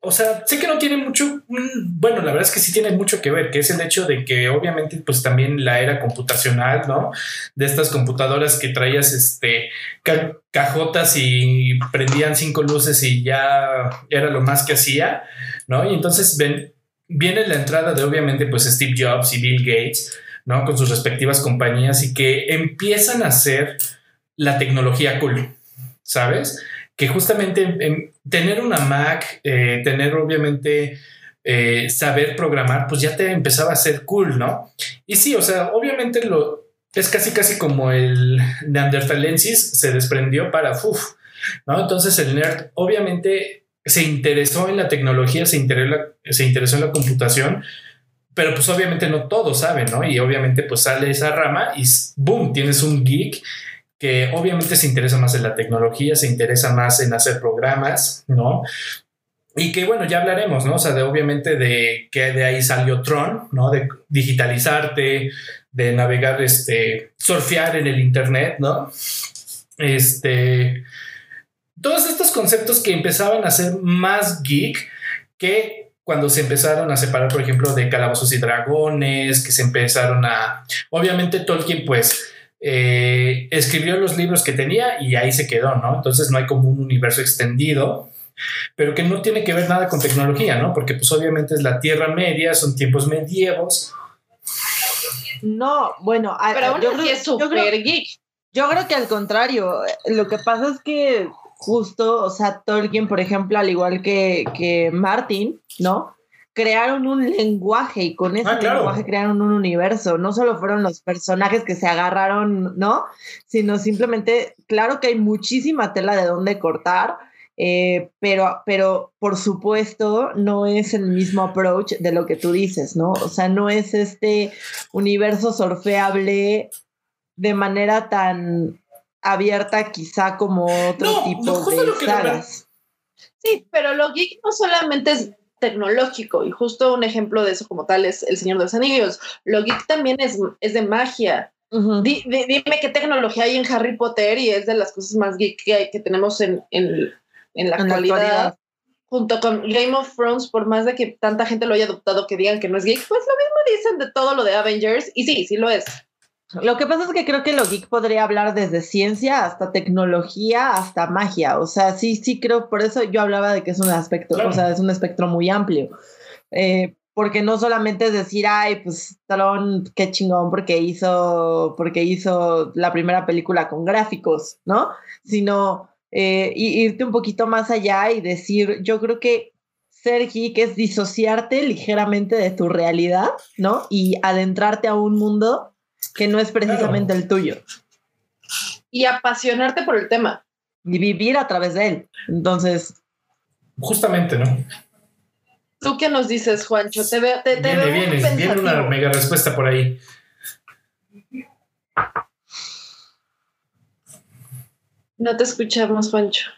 o sea, sé que no tiene mucho, mm, bueno, la verdad es que sí tiene mucho que ver, que es el hecho de que obviamente pues también la era computacional, ¿no? De estas computadoras que traías este cajotas y prendían cinco luces y ya era lo más que hacía, ¿no? Y entonces ven, viene la entrada de obviamente pues Steve Jobs y Bill Gates, ¿no? Con sus respectivas compañías y que empiezan a hacer la tecnología cool, ¿sabes? que justamente tener una Mac, eh, tener obviamente eh, saber programar, pues ya te empezaba a ser cool, ¿no? Y sí, o sea, obviamente lo es casi casi como el Neanderthalensis se desprendió para uf, ¿no? Entonces el nerd obviamente se interesó en la tecnología, se interesó, se interesó en la computación, pero pues obviamente no todos saben, ¿no? Y obviamente pues sale esa rama y boom, tienes un geek que obviamente se interesa más en la tecnología, se interesa más en hacer programas, ¿no? Y que bueno, ya hablaremos, ¿no? O sea, de obviamente de que de ahí salió Tron, ¿no? De digitalizarte, de navegar, este, surfear en el Internet, ¿no? Este, todos estos conceptos que empezaban a ser más geek que cuando se empezaron a separar, por ejemplo, de Calabozos y Dragones, que se empezaron a, obviamente Tolkien, pues, eh, escribió los libros que tenía y ahí se quedó, ¿no? Entonces no hay como un universo extendido, pero que no tiene que ver nada con tecnología, ¿no? Porque pues obviamente es la Tierra Media, son tiempos medievos. No, bueno, pero yo, creo, es super geek. Yo creo que al contrario, lo que pasa es que justo, o sea, Tolkien, por ejemplo, al igual que, que Martin, ¿no? crearon un lenguaje y con ese ah, lenguaje crearon un universo. No solo fueron los personajes que se agarraron, ¿no? Sino simplemente, claro que hay muchísima tela de dónde cortar, eh, pero, pero por supuesto no es el mismo approach de lo que tú dices, ¿no? O sea, no es este universo surfeable de manera tan abierta quizá como otro tipo de sagas. Sí, pero lo geek no solamente es tecnológico y justo un ejemplo de eso como tal es El Señor de los Anillos. Lo geek también es, es de magia. dime qué tecnología hay en Harry Potter y es de las cosas más geek que, hay, que tenemos en, en, en la, actualidad. Junto con Game of Thrones, por más de que tanta gente lo haya adoptado que digan que no es geek, pues lo mismo dicen de todo lo de Avengers y sí, sí lo es. Lo que pasa es que creo que lo geek podría hablar desde ciencia hasta tecnología hasta magia. O sea, sí, sí creo, por eso yo hablaba de que es un aspecto, o sea, es un espectro muy amplio. Eh, porque no solamente es decir, ay, pues Talón, qué chingón, porque hizo, porque hizo la primera película con gráficos, ¿no? Sino eh, irte un poquito más allá y decir, yo creo que ser geek es disociarte ligeramente de tu realidad, ¿no? Y adentrarte a un mundo que no es precisamente el tuyo. Y apasionarte por el tema. Y vivir a través de él. Entonces. Justamente, ¿no? ¿Tú qué nos dices, Juancho? Te veo. Te, viene, viene, viene una mega respuesta por ahí. No te escuchamos, Juancho.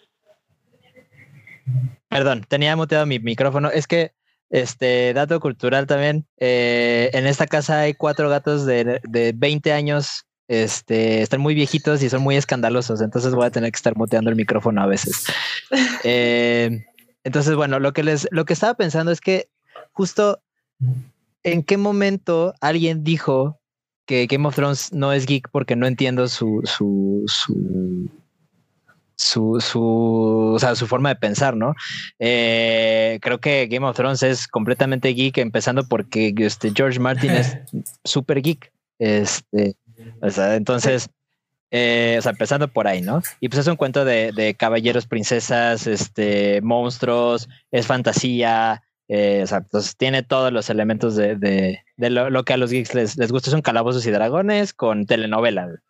Perdón, tenía muteado mi micrófono. Es que este dato cultural también. Eh, en esta casa hay cuatro gatos de, de 20 años. Este, están muy viejitos y son muy escandalosos, entonces voy a tener que estar muteando el micrófono a veces. Eh, entonces, bueno, lo que les, lo que estaba pensando es que justo en qué momento alguien dijo que Game of Thrones no es geek porque no entiendo su, su, su su, su, o sea, su forma de pensar, ¿no? Eh, creo que Game of Thrones es completamente geek, empezando porque este, George Martin es súper geek. Este, o sea, entonces, eh, o sea, empezando por ahí, ¿no? Y pues es un cuento de, caballeros, princesas, este, monstruos, es fantasía, eh, o sea, pues tiene todos los elementos de, lo, que a los geeks les, les gusta, son calabozos y dragones con telenovela.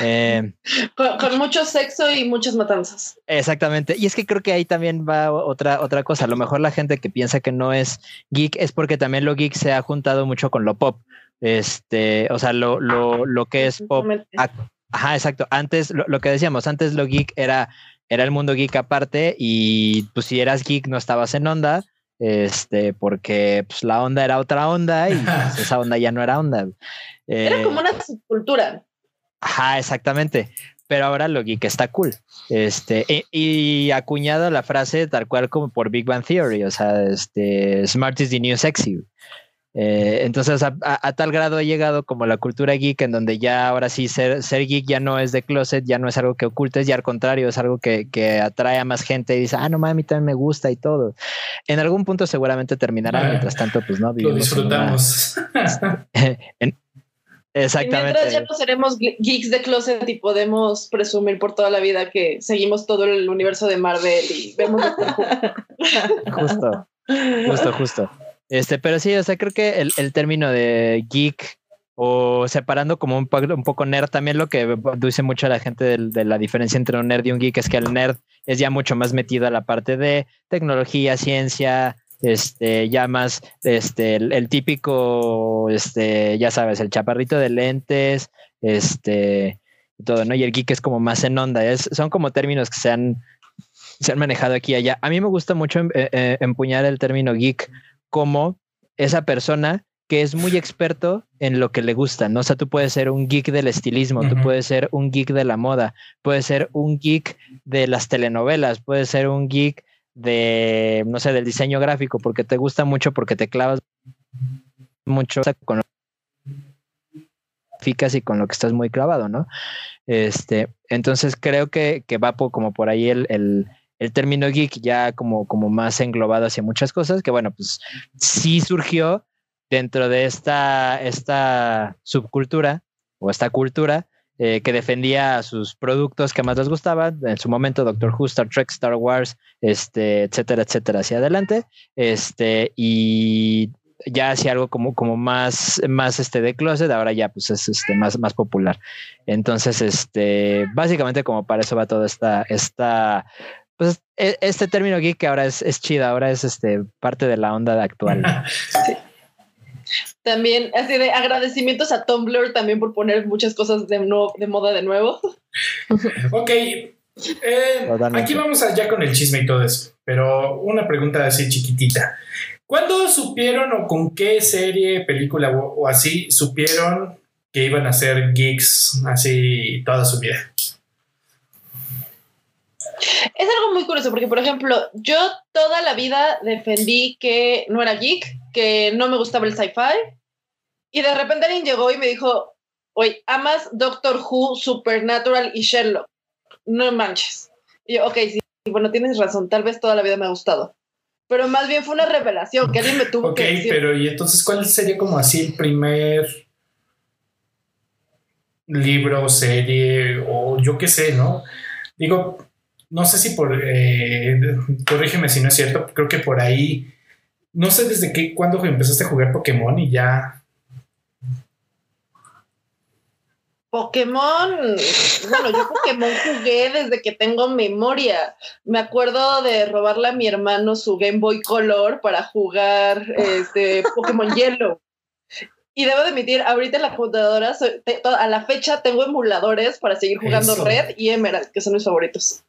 Eh, con, mucho sexo y muchas matanzas. Exactamente. Y es que creo que ahí también va otra, otra cosa. A lo mejor la gente que piensa que no es geek es porque también lo geek se ha juntado mucho con lo pop. Este, o sea, lo, lo, lo que es pop. Ajá, exacto. Antes, lo, que decíamos, antes lo geek era, era el mundo geek aparte y pues si eras geek no estabas en onda este, porque pues, la onda era otra onda y pues, esa onda ya no era onda. era como eh, una subcultura. Ajá, exactamente. pero ahora lo geek está cool. Este, y, y acuñada la frase tal cual como por Big Bang Theory, o sea, este, smart is the new sexy. Eh, entonces, a, tal grado ha llegado como la cultura geek, en donde ya ahora sí ser, ser geek ya no es de closet, ya no es algo que ocultes, ya al contrario, es algo que, que atrae a más gente y dice, ah, no mames, a mí también me gusta y todo. En algún punto seguramente terminará, ah, mientras tanto, pues no. Lo disfrutamos. Exactamente. mientras ya no seremos geeks de closet y podemos presumir por toda la vida que seguimos todo el universo de Marvel y vemos. justo, justo, justo. Este, pero sí, o sea, creo que el, el término de geek o separando como un, un, poco nerd, también lo que dice mucho a la gente de, de, la diferencia entre un nerd y un geek es que el nerd es ya mucho más metido a la parte de tecnología, ciencia, este, ya más, este, el, el, típico, este, ya sabes, el chaparrito de lentes, este, todo, ¿no? Y el geek es como más en onda, es, son como términos que se han, se han manejado aquí y allá. A mí me gusta mucho eh, eh, empuñar el término geek como esa persona que es muy experto en lo que le gusta, ¿no? O sea, tú puedes ser un geek del estilismo, tú puedes ser un geek de la moda, puedes ser un geek de las telenovelas, puedes ser un geek de, no sé, del diseño gráfico, porque te gusta mucho, porque te clavas mucho con lo y con lo que estás muy clavado, ¿no? Este, entonces creo que, que va como por ahí el, el el término geek ya como, como más englobado hacia muchas cosas, que bueno, pues sí surgió dentro de esta, esta subcultura o esta cultura eh, que defendía sus productos que más les gustaban, en su momento Doctor Who, Star Trek, Star Wars, este, etcétera, etcétera, hacia adelante, este, y ya hacía algo como, como más, más este de closet, ahora ya pues es este más, más popular. Entonces, este, básicamente como para eso va toda esta, esta pues e, este término geek ahora es, es chido, ahora es este parte de la onda actual. También, así de agradecimientos a Tumblr también por poner muchas cosas de, de moda de nuevo. ok, eh, aquí vamos allá con el chisme y todo eso, pero una pregunta así chiquitita. ¿Cuándo supieron o con qué serie, película o así supieron que iban a ser geeks así toda su vida? Es algo muy curioso porque, por ejemplo, yo toda la vida defendí que no era geek, que no me gustaba el sci-fi, y de repente alguien llegó y me dijo, oye, amas Doctor Who, Supernatural y Sherlock. No manches. Y yo, ok, sí, bueno, tienes razón, tal vez toda la vida me ha gustado. Pero más bien fue una revelación que alguien me tuvo que decir. pero ¿y entonces cuál sería como así el primer libro, serie o yo qué sé, ¿no? Digo, no sé si por, eh, corrígeme si no es cierto, creo que por ahí, no sé desde qué, cuándo empezaste a jugar Pokémon y ya. Pokémon, bueno, yo Pokémon jugué desde que tengo memoria. Me acuerdo de robarle a mi hermano su Game Boy Color para jugar este Pokémon Yellow. Y debo admitir, ahorita en la computadora, a la fecha tengo emuladores para seguir jugando Red y Emerald, que son mis favoritos.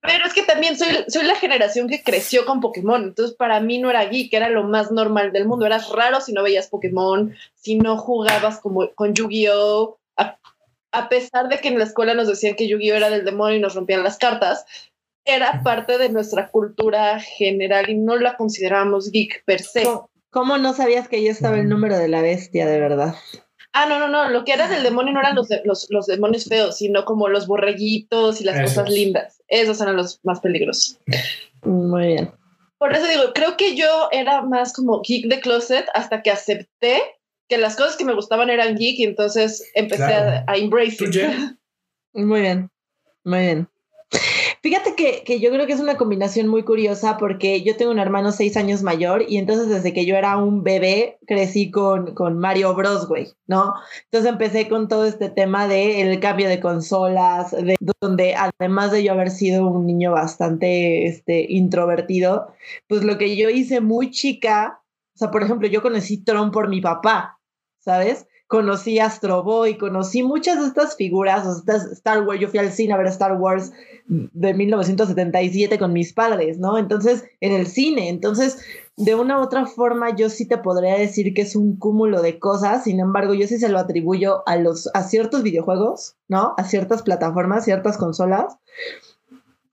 Pero es que también soy, soy la generación que creció con Pokémon, entonces para mí no era geek, era lo más normal del mundo. Eras raro si no veías Pokémon, si no jugabas como, con Yu-Gi-Oh! A, pesar de que en la escuela nos decían que Yu-Gi-Oh! era del demonio y nos rompían las cartas, era parte de nuestra cultura general y no la considerábamos geek per se. ¿Cómo no sabías que ahí estaba el número de la bestia, de verdad? Ah, no, no, no. Lo que era del demonio no eran los, los, demonios feos, sino como los borreguitos y las cosas lindas. Esos eran los más peligrosos. Muy bien. Por eso digo, creo que yo era más como geek de closet hasta que acepté que las cosas que me gustaban eran geek y entonces empecé a, a embrace Muy bien, muy bien. Fíjate que, yo creo que es una combinación muy curiosa porque yo tengo un hermano seis años mayor y entonces desde que yo era un bebé crecí con, con Mario Bros, güey, ¿no? Entonces empecé con todo este tema del el cambio de consolas, de donde además de yo haber sido un niño bastante este, introvertido, pues lo que yo hice muy chica, o sea, por ejemplo, yo conocí Tron por mi papá, ¿sabes? Conocí Astro Boy, conocí muchas de estas figuras, o sea, Star Wars, yo fui al cine a ver Star Wars de 1977 con mis padres, ¿no? Entonces, en el cine, entonces, de una u otra forma, yo sí te podría decir que es un cúmulo de cosas, sin embargo, yo sí se lo atribuyo a, los, a ciertos videojuegos, ¿no? A ciertas plataformas, ciertas consolas.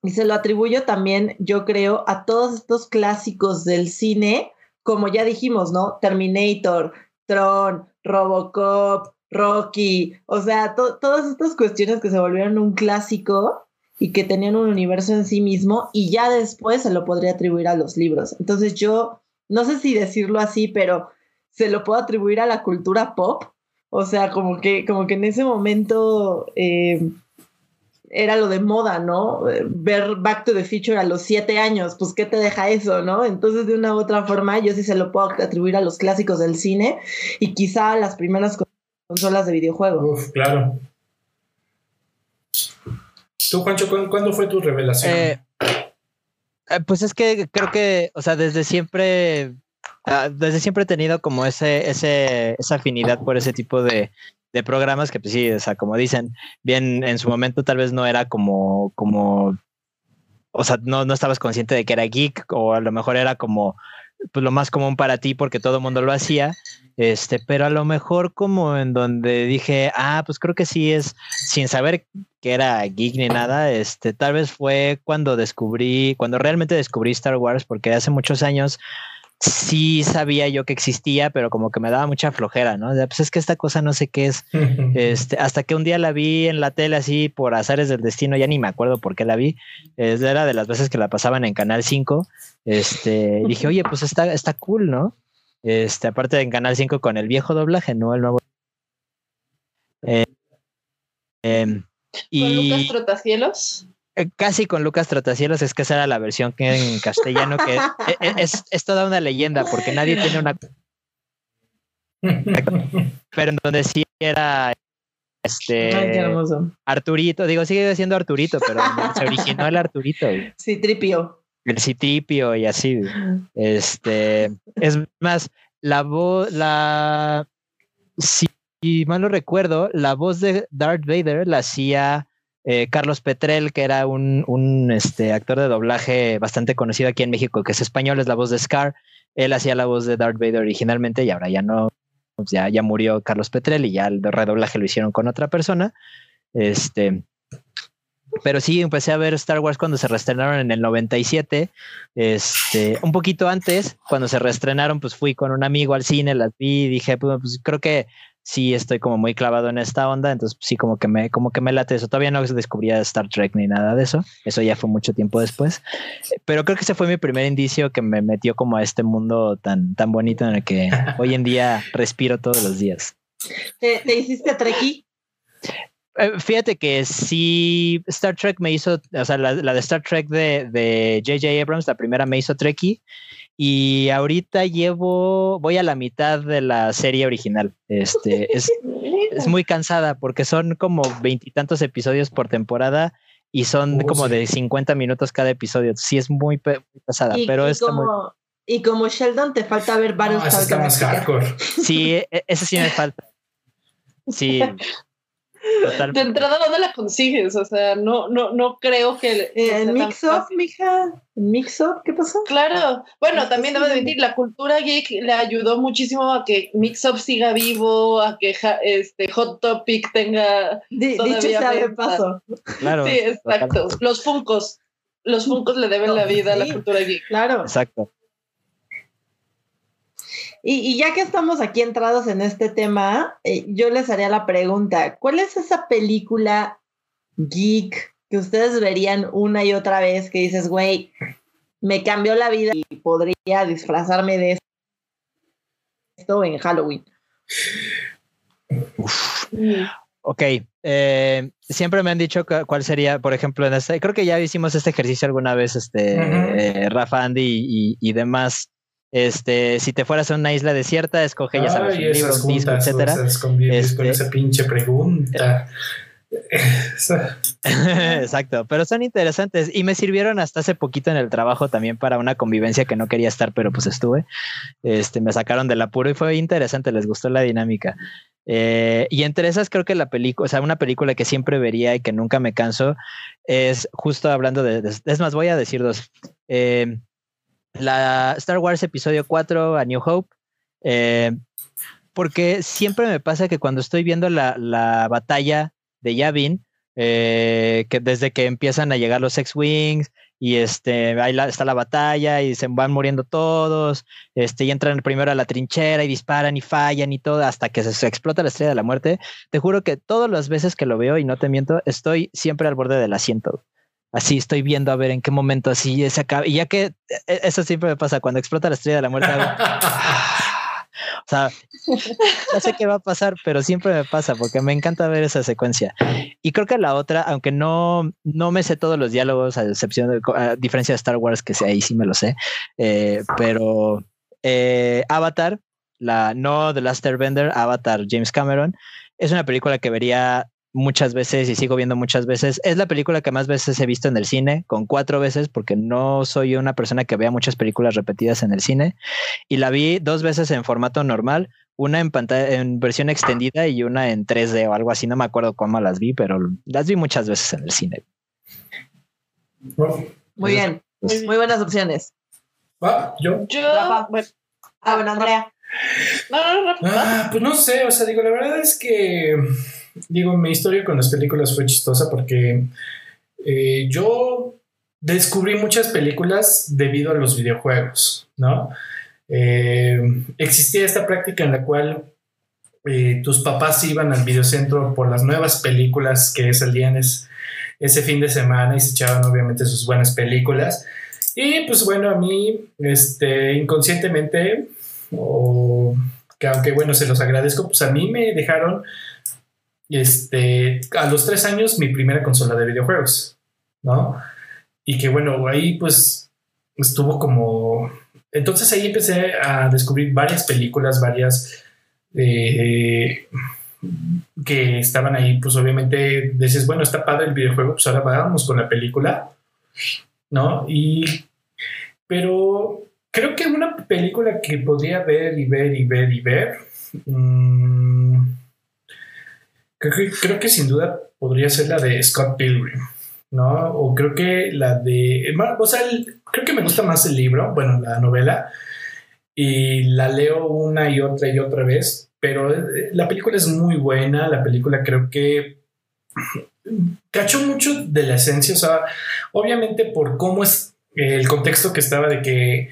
Y se lo atribuyo también, yo creo, a todos estos clásicos del cine, como ya dijimos, ¿no? Terminator, Tron, Robocop, Rocky, o sea, todas estas cuestiones que se volvieron un clásico y que tenían un universo en sí mismo y ya después se lo podría atribuir a los libros. Entonces yo, no sé si decirlo así, pero se lo puedo atribuir a la cultura pop. O sea, como que, como que en ese momento eh, era lo de moda, ¿no? Ver Back to the Future a los siete años, pues ¿qué te deja eso, no? Entonces, de una u otra forma, yo sí se lo puedo atribuir a los clásicos del cine y quizá a las primeras consolas de videojuegos. Uf, claro. Tú, Juancho, ¿cuándo fue tu revelación? Eh, eh, pues es que creo que, o sea, desde siempre, ah, desde siempre he tenido como ese, ese, esa afinidad por ese tipo de, de programas que, pues sí, o sea, como dicen, bien en su momento tal vez no era como, como, o sea, no, no estabas consciente de que era geek o a lo mejor era como pues, lo más común para ti porque todo el mundo lo hacía, este, pero a lo mejor como en donde dije, ah, pues creo que sí es, sin saber que era geek ni nada, este, tal vez fue cuando descubrí, cuando realmente descubrí Star Wars, porque hace muchos años sí sabía yo que existía, pero como que me daba mucha flojera, ¿no? Pues es que esta cosa no sé qué es. Este, hasta que un día la vi en la tele así por azares del destino, ya ni me acuerdo por qué la vi. era de las veces que la pasaban en Canal 5. Este, dije, oye, pues está, está cool, ¿no? Este, aparte en Canal 5 con el viejo doblaje, no el nuevo. Eh, em, y... Lucas Trotacielos? Eh, casi con Lucas Trotacielos, es que esa era la versión que en castellano, que e, e, es, toda una leyenda, porque nadie tiene una. Pero en donde sí era este Arturito, digo, sigue siendo Arturito, pero se originó el Arturito. Citripio. El Citripio y así. Este es más, la voz, la si mal no recuerdo, la voz de Darth Vader la hacía eh, Carlos Petrel, que era un, este, actor de doblaje bastante conocido aquí en México, que es español, es la voz de Scar. Él hacía la voz de Darth Vader originalmente y ahora ya no, pues ya, ya murió Carlos Petrel y ya el redoblaje lo hicieron con otra persona. Este, pero sí, empecé a ver Star Wars cuando se reestrenaron en el 97. Este, un poquito antes, cuando se reestrenaron, pues fui con un amigo al cine, las vi y dije, pues, pues creo que sí estoy como muy clavado en esta onda, entonces sí como que me, como que me late eso. Todavía no descubría Star Trek ni nada de eso, eso ya fue mucho tiempo después, pero creo que ese fue mi primer indicio que me metió como a este mundo tan, tan bonito en el que hoy en día respiro todos los días. ¿Te, hiciste Trekkie? Eh, fíjate que sí, Star Trek me hizo, o sea, la, de Star Trek de J.J. Abrams, la primera me hizo Trekkie, y ahorita llevo, voy a la mitad de la serie original. Este es, es muy cansada porque son como veintitantos episodios por temporada y son oh, como de 50 minutos cada episodio. Sí, es muy, pesada, pero es como, Y como Sheldon, te falta ver varios. No, Sí, e, e, eso sí me falta. Sí, de entrada, ¿dónde la consigues? O sea, no, no, no creo que. ¿En Mix-Up, mija? ¿En Mix-Up? ¿Qué pasó? Claro. Bueno, también debo admitir, la cultura geek le ayudó muchísimo a que Mix-Up siga vivo, a que este Hot Topic tenga. dicho sea de paso. Claro. Sí, exacto. Los Funcos. Los Funcos le deben la vida a la cultura geek. Claro. Exacto. Y, ya que estamos aquí entrados en este tema, eh, yo les haría la pregunta, ¿cuál es esa película geek que ustedes verían una y otra vez que dices, güey, me cambió la vida y podría disfrazarme de esto en Halloween? Ok, eh, siempre me han dicho cuál sería, por ejemplo, en este, creo que ya hicimos este ejercicio alguna vez, este, eh, Rafa, Andy y demás. Este, si te fueras a una isla desierta, escoge, ya sabes, un libro, un disco, etcétera. con esa este, pinche pregunta. Exacto, pero son interesantes y me sirvieron hasta hace poquito en el trabajo también para una convivencia que no quería estar, pero pues estuve. Este, me sacaron del apuro y fue interesante, les gustó la dinámica. Eh, y entre esas creo que la película, o sea, una película que siempre vería y que nunca me canso es justo hablando de, es más, voy a decir dos. Eh, la Star Wars Episodio 4, A New Hope. Eh, porque siempre me pasa que cuando estoy viendo la, la batalla de Yavin, eh, que desde que empiezan a llegar los X-Wings y este, ahí está la batalla y se van muriendo todos, este, y entran primero a la trinchera y disparan y fallan y todo hasta que se, explota la estrella de la muerte. Te juro que todas las veces que lo veo y no te miento, estoy siempre al borde del asiento. Así estoy viendo a ver en qué momento así se acaba. Y ya que e, eso siempre me pasa cuando explota la estrella de la muerte. O sea, no sé qué va a pasar, pero siempre me pasa porque me encanta ver esa secuencia. Y creo que la otra, aunque no, no me sé todos los diálogos, a excepción de, a diferencia de Star Wars, que ahí sí me lo sé, eh, pero eh, Avatar, la no The Last Airbender, Avatar James Cameron, es una película que vería muchas veces y sigo viendo muchas veces. Es la película que más veces he visto en el cine, con cuatro veces, porque no soy una persona que vea muchas películas repetidas en el cine. Y la vi dos veces en formato normal, una en pantalla, en versión extendida y una en 3D o algo así. No me acuerdo cómo las vi, pero las vi muchas veces en el cine. Muy bien, muy buenas opciones. ¿Va? ¿Yo? Yo. Ah, bueno, Andrea. no, no, no. Ah, pues no sé, o sea, digo, la verdad es que, digo, mi historia con las películas fue chistosa porque eh, yo descubrí muchas películas debido a los videojuegos, ¿no? Eh, existía esta práctica en la cual eh, tus papás iban al videocentro por las nuevas películas que salían es- ese fin de semana y se echaban obviamente sus buenas películas. Y pues bueno, a mí, este, inconscientemente, o que aunque bueno, se los agradezco, pues a mí me dejaron, este, a los tres años mi primera consola de videojuegos, ¿no? Y que bueno, ahí pues estuvo como... Entonces ahí empecé a descubrir varias películas, varias... eh, que estaban ahí, pues obviamente decías, bueno, está padre el videojuego, pues ahora vamos con la película, ¿no? Y, pero creo que una película que podría ver y ver y ver y ver, mm, creo, que, creo que sin duda podría ser la de Scott Pilgrim, ¿no? O creo que la de, o sea, creo que me gusta más el libro, bueno, la novela, y la leo una y otra y otra vez, pero eh, la película es muy buena, la película creo que cachó mucho de la esencia, o sea, obviamente por cómo es el contexto que estaba de que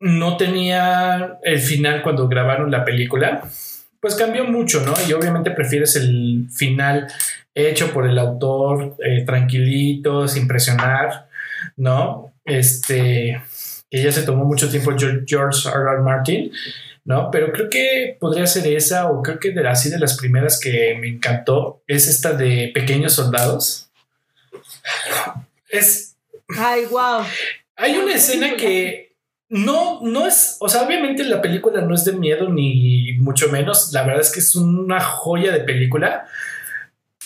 no tenía el final cuando grabaron la película, pues cambió mucho, ¿no? Y obviamente prefieres el final hecho por el autor, eh, tranquilito, sin presionar, ¿no? Este, que ya se tomó mucho tiempo George George R. R. Martin, ¿no? Pero creo que podría ser esa, o creo que de así de las primeras que me encantó, es esta de Pequeños Soldados. Es, Ay, wow. hay una escena que no, no es, o sea, obviamente la película no es de miedo ni mucho menos, la verdad es que es una joya de película,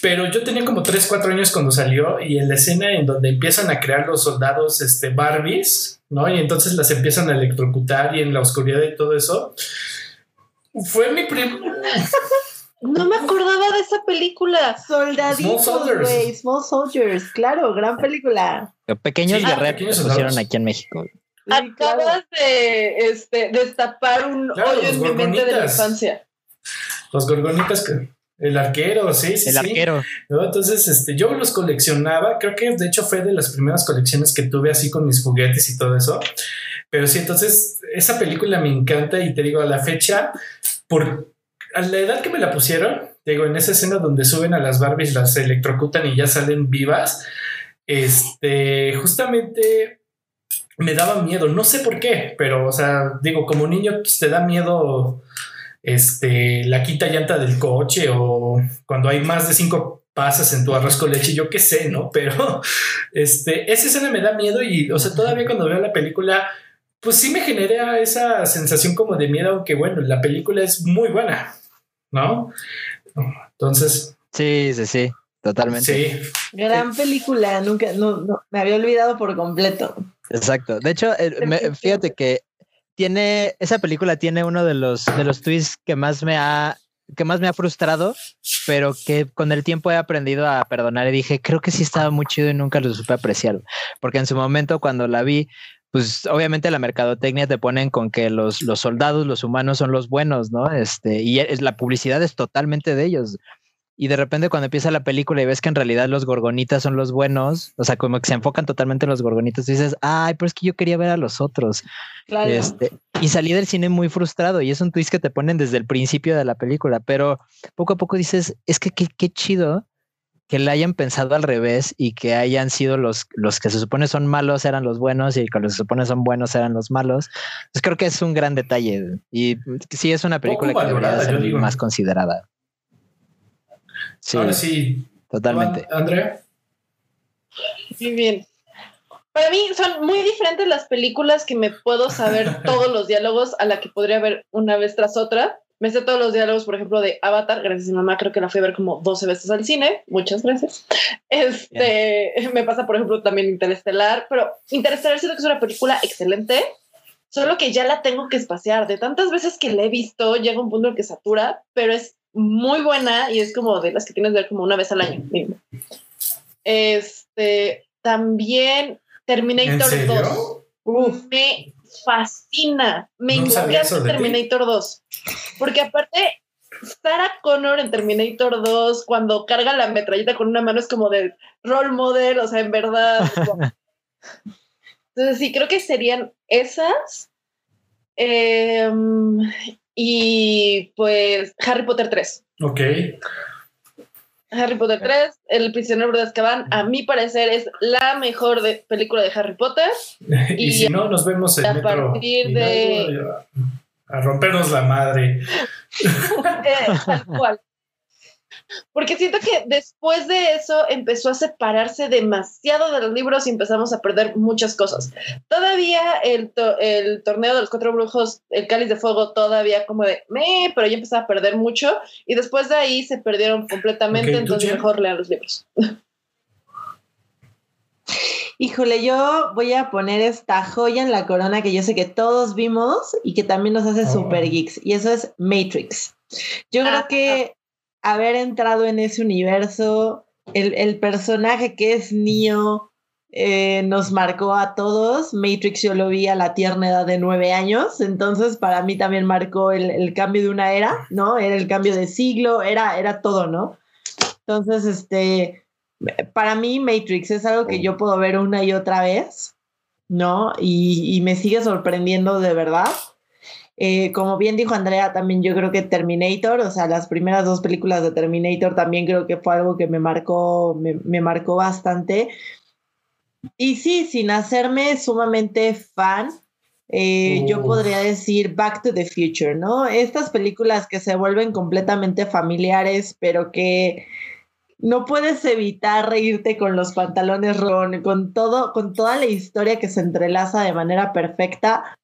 pero yo tenía como 3, 4 años cuando salió y en la escena en donde empiezan a crear los soldados este, Barbies, ¿no? Y entonces las empiezan a electrocutar y en la oscuridad y todo eso. Fue mi primer... No me acordaba de esa película. Soldaditos, Small Soldiers. güey. Small Soldiers. Claro, gran película. Pequeños Sí, guerreros pequeños que pusieron aquí en México. Sí, claro. Acabas de este, destapar un Claro, hoyo en mi mente de la infancia. Los gorgonitas, que- el arquero, sí, sí, El sí. arquero. ¿no? Entonces, este, yo los coleccionaba, creo que de hecho fue de las primeras colecciones que tuve así con mis juguetes y todo eso. Pero sí, entonces, esa película me encanta y te digo, a la fecha, por a la edad que me la pusieron, te digo, en esa escena donde suben a las Barbies, las electrocutan y ya salen vivas, este, justamente me daba miedo, no sé por qué, pero, o sea, digo, como niño, pues, te da miedo este, la quinta llanta del coche o cuando hay más de cinco pasas en tu arroz con leche, yo qué sé, ¿no? Pero este, esa escena me da miedo y, o sea, todavía cuando veo la película, pues sí me genera esa sensación como de miedo, aunque bueno, la película es muy buena, ¿no? Entonces, Sí, sí, sí. totalmente. Sí. Gran película, nunca, no, no, me había olvidado por completo. Exacto. De hecho, eh, me- fíjate que tiene, esa película tiene uno de los, de los twists que más me ha, que más me ha frustrado, pero que con el tiempo he aprendido a perdonar y dije, creo que sí estaba muy chido y nunca lo supe apreciar. Porque en su momento cuando la vi, pues obviamente la mercadotecnia te ponen con que los, los soldados, los humanos son los buenos, ¿no? Este, y es, la publicidad es totalmente de ellos. Y de repente cuando empieza la película y ves que en realidad los gorgonitas son los buenos, o sea, como que se enfocan totalmente en los gorgonitas, dices, ay, pero es que yo quería ver a los otros. Claro. Este, y salí del cine muy frustrado y es un twist que te ponen desde el principio de la película, pero poco a poco dices, es que qué, qué chido que le hayan pensado al revés y que hayan sido los, los que se supone son malos eran los buenos y que los que se supone son buenos eran los malos. Pues creo que es un gran detalle y sí es una película que debería ser más considerada. Sí, Ahora sí. totalmente. Andrea. Muy bien. Para mí son muy diferentes las películas que me puedo saber todos los diálogos a la que podría ver una vez tras otra. Me sé todos los diálogos, por ejemplo, de Avatar. Gracias a mi mamá, creo que la fui a ver como 12 veces al cine. Muchas gracias. Este, me pasa, por ejemplo, también Interestelar, pero Interestelar siento que es una película excelente, solo que ya la tengo que espaciar. De tantas veces que la he visto, llega un punto en que satura, pero es muy buena y es como de las que tienes que ver como una vez al año. Este, también Terminator ¿En 2. serio? Uf, me fascina. Me No encanta de ti. Terminator 2. Porque aparte, Sarah Connor en Terminator 2, cuando carga la metralleta con una mano, es como de role model, o sea, en verdad. Entonces, sí, creo que serían esas. Em, y pues Harry Potter 3. Ok. Harry Potter 3, El prisionero de Azkaban, a mi parecer es la mejor de- película de Harry Potter. Y, Y si no, nos vemos en a metro. partir de- a rompernos la madre. Eh, tal cual. Porque siento que después de eso empezó a separarse demasiado de los libros y empezamos a perder muchas cosas. Todavía el, to- el torneo de los cuatro brujos, el cáliz de fuego, todavía como de me, pero ya empezaba a perder mucho y después de ahí se perdieron completamente, Ok, ¿tú, entonces mejor lean los libros. Híjole, yo voy a poner esta joya en la corona que yo sé que todos vimos y que también nos hace Oh. super geeks, y eso es Matrix. Yo Ah, creo que haber entrado en ese universo, el, el personaje que es Neo eh, nos marcó a todos. Matrix yo lo vi a la tierna edad de nueve años, entonces para mí también marcó el, el cambio de una era, ¿no? Era el cambio de siglo, era, era todo, ¿no? Entonces, este, para mí Matrix es algo que yo puedo ver una y otra vez, ¿no? Y, y me sigue sorprendiendo de verdad. Eh, como bien dijo Andrea, también yo creo que Terminator, o sea, las primeras dos películas de Terminator también creo que fue algo que me marcó, me, me marcó bastante. Y sí, sin hacerme sumamente fan, eh, yo podría decir Back to the Future, ¿no? Estas películas que se vuelven completamente familiares, pero que no puedes evitar reírte con los pantalones ron, con todo, con toda la historia que se entrelaza de manera perfecta.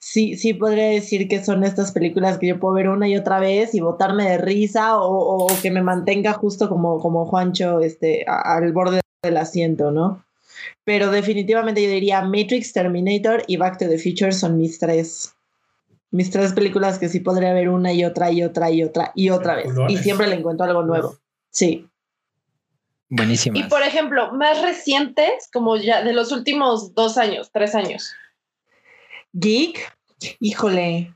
Sí, sí podría decir que son estas películas que yo puedo ver una y otra vez y botarme de risa o, o que me mantenga justo como, como Juancho este, a- al borde del asiento, ¿no? Pero definitivamente yo diría Matrix, Terminator y Back to the Future son mis tres, mis tres películas que sí podría ver una y otra y otra y otra y otra vez. Y siempre le encuentro algo nuevo. Sí. Buenísima. Y por ejemplo, más recientes, como ya de los últimos dos años, tres años. Geek, híjole.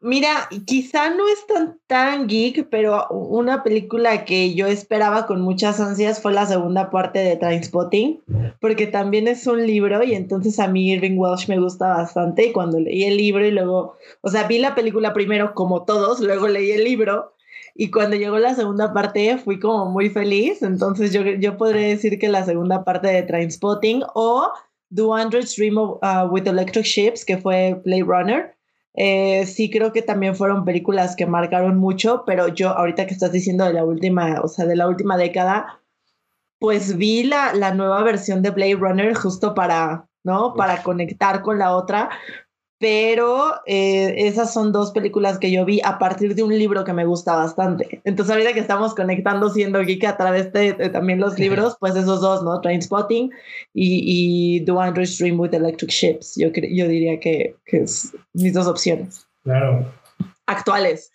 Mira, quizá no es tan, tan geek, pero una película que yo esperaba con muchas ansias fue la segunda parte de Trainspotting, porque también es un libro y entonces a mí Irving Welsh me gusta bastante y cuando leí el libro y luego, o sea, vi la película primero como todos, luego leí el libro y cuando llegó la segunda parte fui como muy feliz, entonces yo, yo podría decir que la segunda parte de Trainspotting o Do Androids Dream of, uh, with Electric Ships, que fue Blade Runner. Eh, sí creo que también fueron películas que marcaron mucho, pero yo ahorita que estás diciendo de la última, o sea, de la última década, pues vi la, la nueva versión de Blade Runner justo para, ¿no? Para conectar con la otra, pero eh, esas son dos películas que yo vi a partir de un libro que me gusta bastante. Entonces, ahorita que estamos conectando siendo geek a través de, también los libros, pues esos dos, ¿no? Trainspotting y, y The Wonder Stream with Electric Ships. Yo, yo diría que, que es mis dos opciones. Claro. Actuales.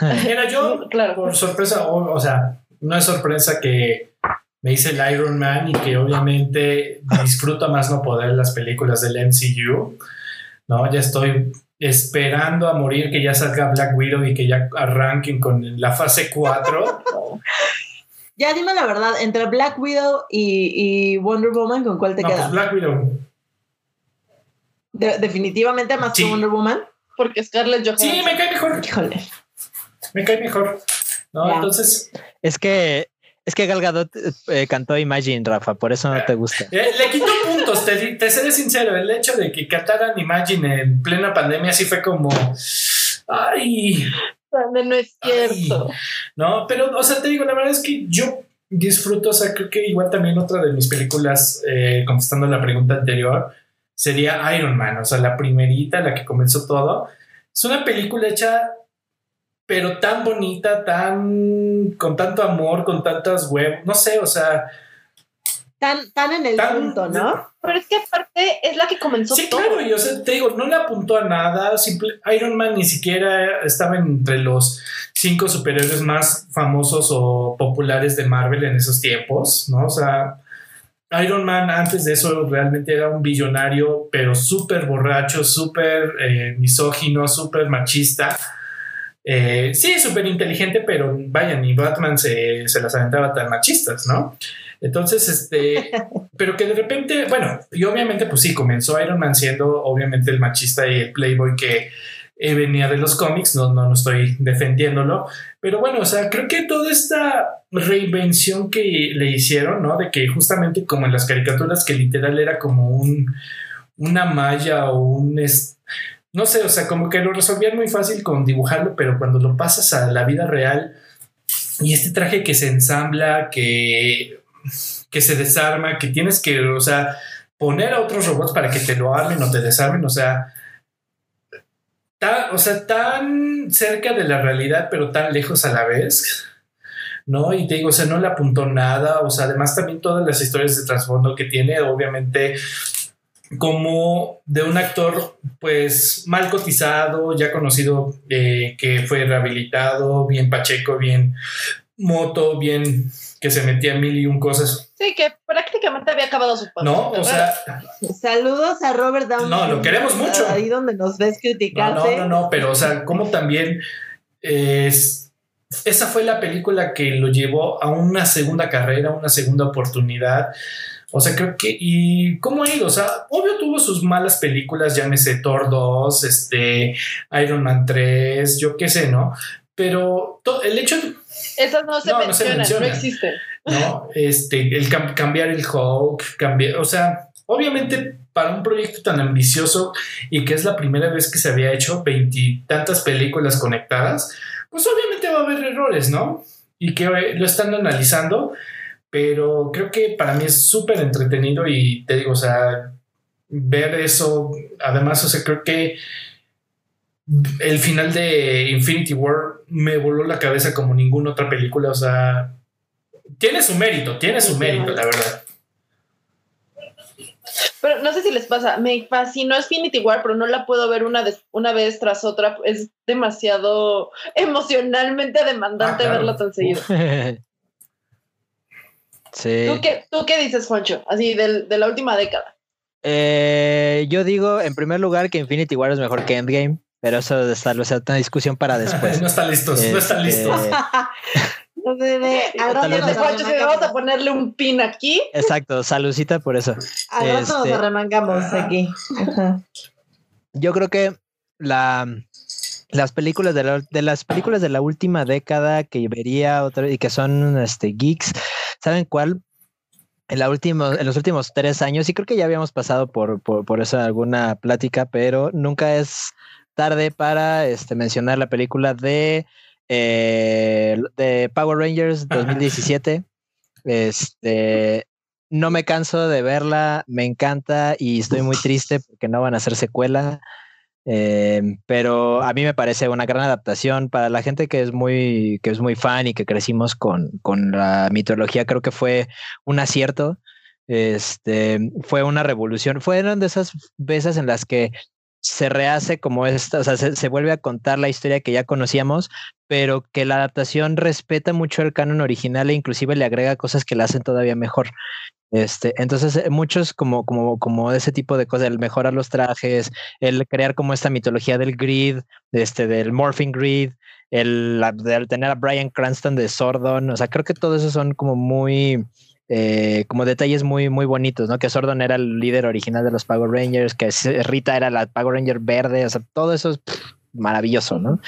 Mira, yo, claro. por sorpresa, o, o sea, no es sorpresa que me hice el Iron Man y que obviamente disfruto más no poder las películas del MCU ¿no? Ya estoy esperando a morir que ya salga Black Widow y que ya arranquen con la fase 4. ya dime la verdad, entre Black Widow y, Wonder Woman, ¿con cuál te no, Pues Black Widow. definitivamente más que Wonder Woman. Porque Scarlett Johansson. Sí, me cae mejor. Híjole. Me cae mejor. No, entonces. Es que es que Gal Gadot eh, cantó Imagine, Rafa, por eso no te gusta. Eh, le quito puntos, te, seré sincero. El hecho de que cantaran Imagine en plena pandemia sí fue como. Ay. No es cierto. no, pero, o sea, te digo, la verdad es que yo disfruto, o sea, creo que igual también otra de mis películas, eh, contestando la pregunta anterior, sería Iron Man, o sea, la primerita, la que comenzó todo. Es una película hecha pero tan bonita, tan con tanto amor, con tantas web, no sé, o sea, tan, tan en el punto, ¿no? Pero es que aparte es la que comenzó sí, claro, yo te digo, no le apuntó a nada, simple, Iron Man ni siquiera estaba entre los cinco superhéroes más famosos o populares de Marvel en esos tiempos, ¿no? O sea, Iron Man antes de eso realmente era un billonario, pero súper borracho, súper eh, misógino, súper machista eh, sí, súper inteligente, pero vaya, ni Batman se, las aventaba tan machistas, ¿no? Entonces, este, pero que de repente, bueno, y obviamente, pues sí, comenzó Iron Man siendo obviamente el machista y el playboy que eh, venía de los cómics, no, no, no estoy defendiéndolo, pero bueno, o sea, creo que toda esta reinvención que le hicieron, ¿no? De que justamente como en las caricaturas, que literal era como un, una malla o un no sé, o sea, como que lo resolvían muy fácil con dibujarlo, pero cuando lo pasas a la vida real y este traje que se ensambla, que, que se desarma, que tienes que, o sea, poner a otros robots para que te lo armen o te desarmen, o sea, o sea, tan cerca de la realidad, pero tan lejos a la vez. ¿no? Y te digo, o sea, no le apuntó nada, o sea, además también todas las historias de trasfondo que tiene, obviamente como de un actor pues mal cotizado, ya conocido, eh, que fue rehabilitado, bien pacheco, bien moto, bien que se metía en mil y un cosas. Sí, que prácticamente había acabado su papel. No, o sea. Saludos a Robert Downey. No, lo queremos mucho. Ahí donde nos ves criticarte. No, no, no, pero o sea, como también es. Esa fue la película que lo llevó a una segunda carrera, una segunda oportunidad. O sea, creo que, ¿y cómo ha ido? O sea, obvio tuvo sus malas películas, llámese Thor 2, este, Iron Man 3, yo qué sé, ¿no? Pero el hecho de... Esas no se, mencionan, no, existen. No, este, el cambiar el Hulk, cambiar, o sea, obviamente para un proyecto tan ambicioso y que es la primera vez que se había hecho veintitantas películas conectadas, pues obviamente va a haber errores, ¿no? Y que lo están analizando pero creo que para mí es súper entretenido y te digo, o sea, ver eso, además, o sea, creo que el final de Infinity War me voló la cabeza como ninguna otra película, o sea, tiene su mérito, tiene su mérito, la verdad. Pero no sé si les pasa, me fascinó Infinity War, pero no la puedo ver una, una vez tras otra. Es demasiado emocionalmente demandante ah, verla tan seguido. ¿Tú qué, ¿Tú qué dices, Juancho? Así, de la última década. Eh, yo digo, en primer lugar, que Infinity War es mejor que Endgame, pero eso de estar, o sea, una discusión para después. no están listos, no están listos. Juancho, si vamos a ponerle un pin aquí. Exacto, salucita por eso. Ahora este, nos arremangamos aquí. Yo creo que la las películas de, de, las películas de la última década que vería otra y que son este geeks ¿Saben cuál? En, la última, en los últimos tres años, y creo que ya habíamos pasado por, por, eso alguna plática, pero nunca es tarde para este, mencionar la película de, eh, de Power Rangers 2017. este, no me canso de verla, me encanta y estoy muy triste porque no van a hacer secuela. Eh, pero a mí me parece una gran adaptación para la gente que es muy, que es muy fan y que crecimos con, con la mitología. Creo que fue un acierto. Este fue una revolución. Fueron de esas veces en las que se rehace como esta, o sea, se, se, vuelve a contar la historia que ya conocíamos, pero que la adaptación respeta mucho el canon original e inclusive le agrega cosas que la hacen todavía mejor. Este, entonces, eh, muchos como, como, como ese tipo de cosas, el mejorar los trajes, el crear como esta mitología del grid, este, del morphing grid, el, el tener a Brian Cranston de Sordon, o sea, creo que todo eso son como muy, eh, como detalles muy, muy bonitos, ¿no? Que Sordon era el líder original de los Power Rangers, que Rita era la Power Ranger verde, o sea, todo eso es pff, maravilloso, ¿no?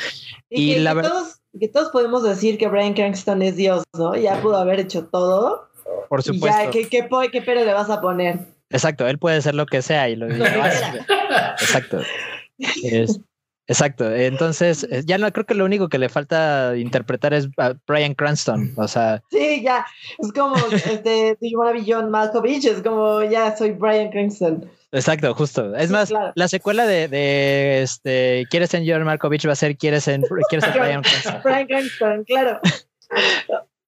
Y, y que, la verdad. Que todos podemos decir que Brian Cranston es Dios, ¿no? Ya pudo haber hecho todo. Por supuesto. Ya, ¿qué, qué, qué pero le vas a poner? Exacto, él puede ser lo que sea y lo, lo. Exacto. Es, exacto. Entonces, ya no creo que lo único que le falta interpretar es a Brian Cranston. O sea. Sí, ya. Es como este Do you wanna be John Malkovich? Es como ya soy Brian Cranston. Exacto, justo. Es sí, más, claro. la secuela de, de, este ¿Quieres ser John Malkovich? va a ser ¿Quieres ser, ¿quieres ser Brian Cranston? Brian Cranston, claro.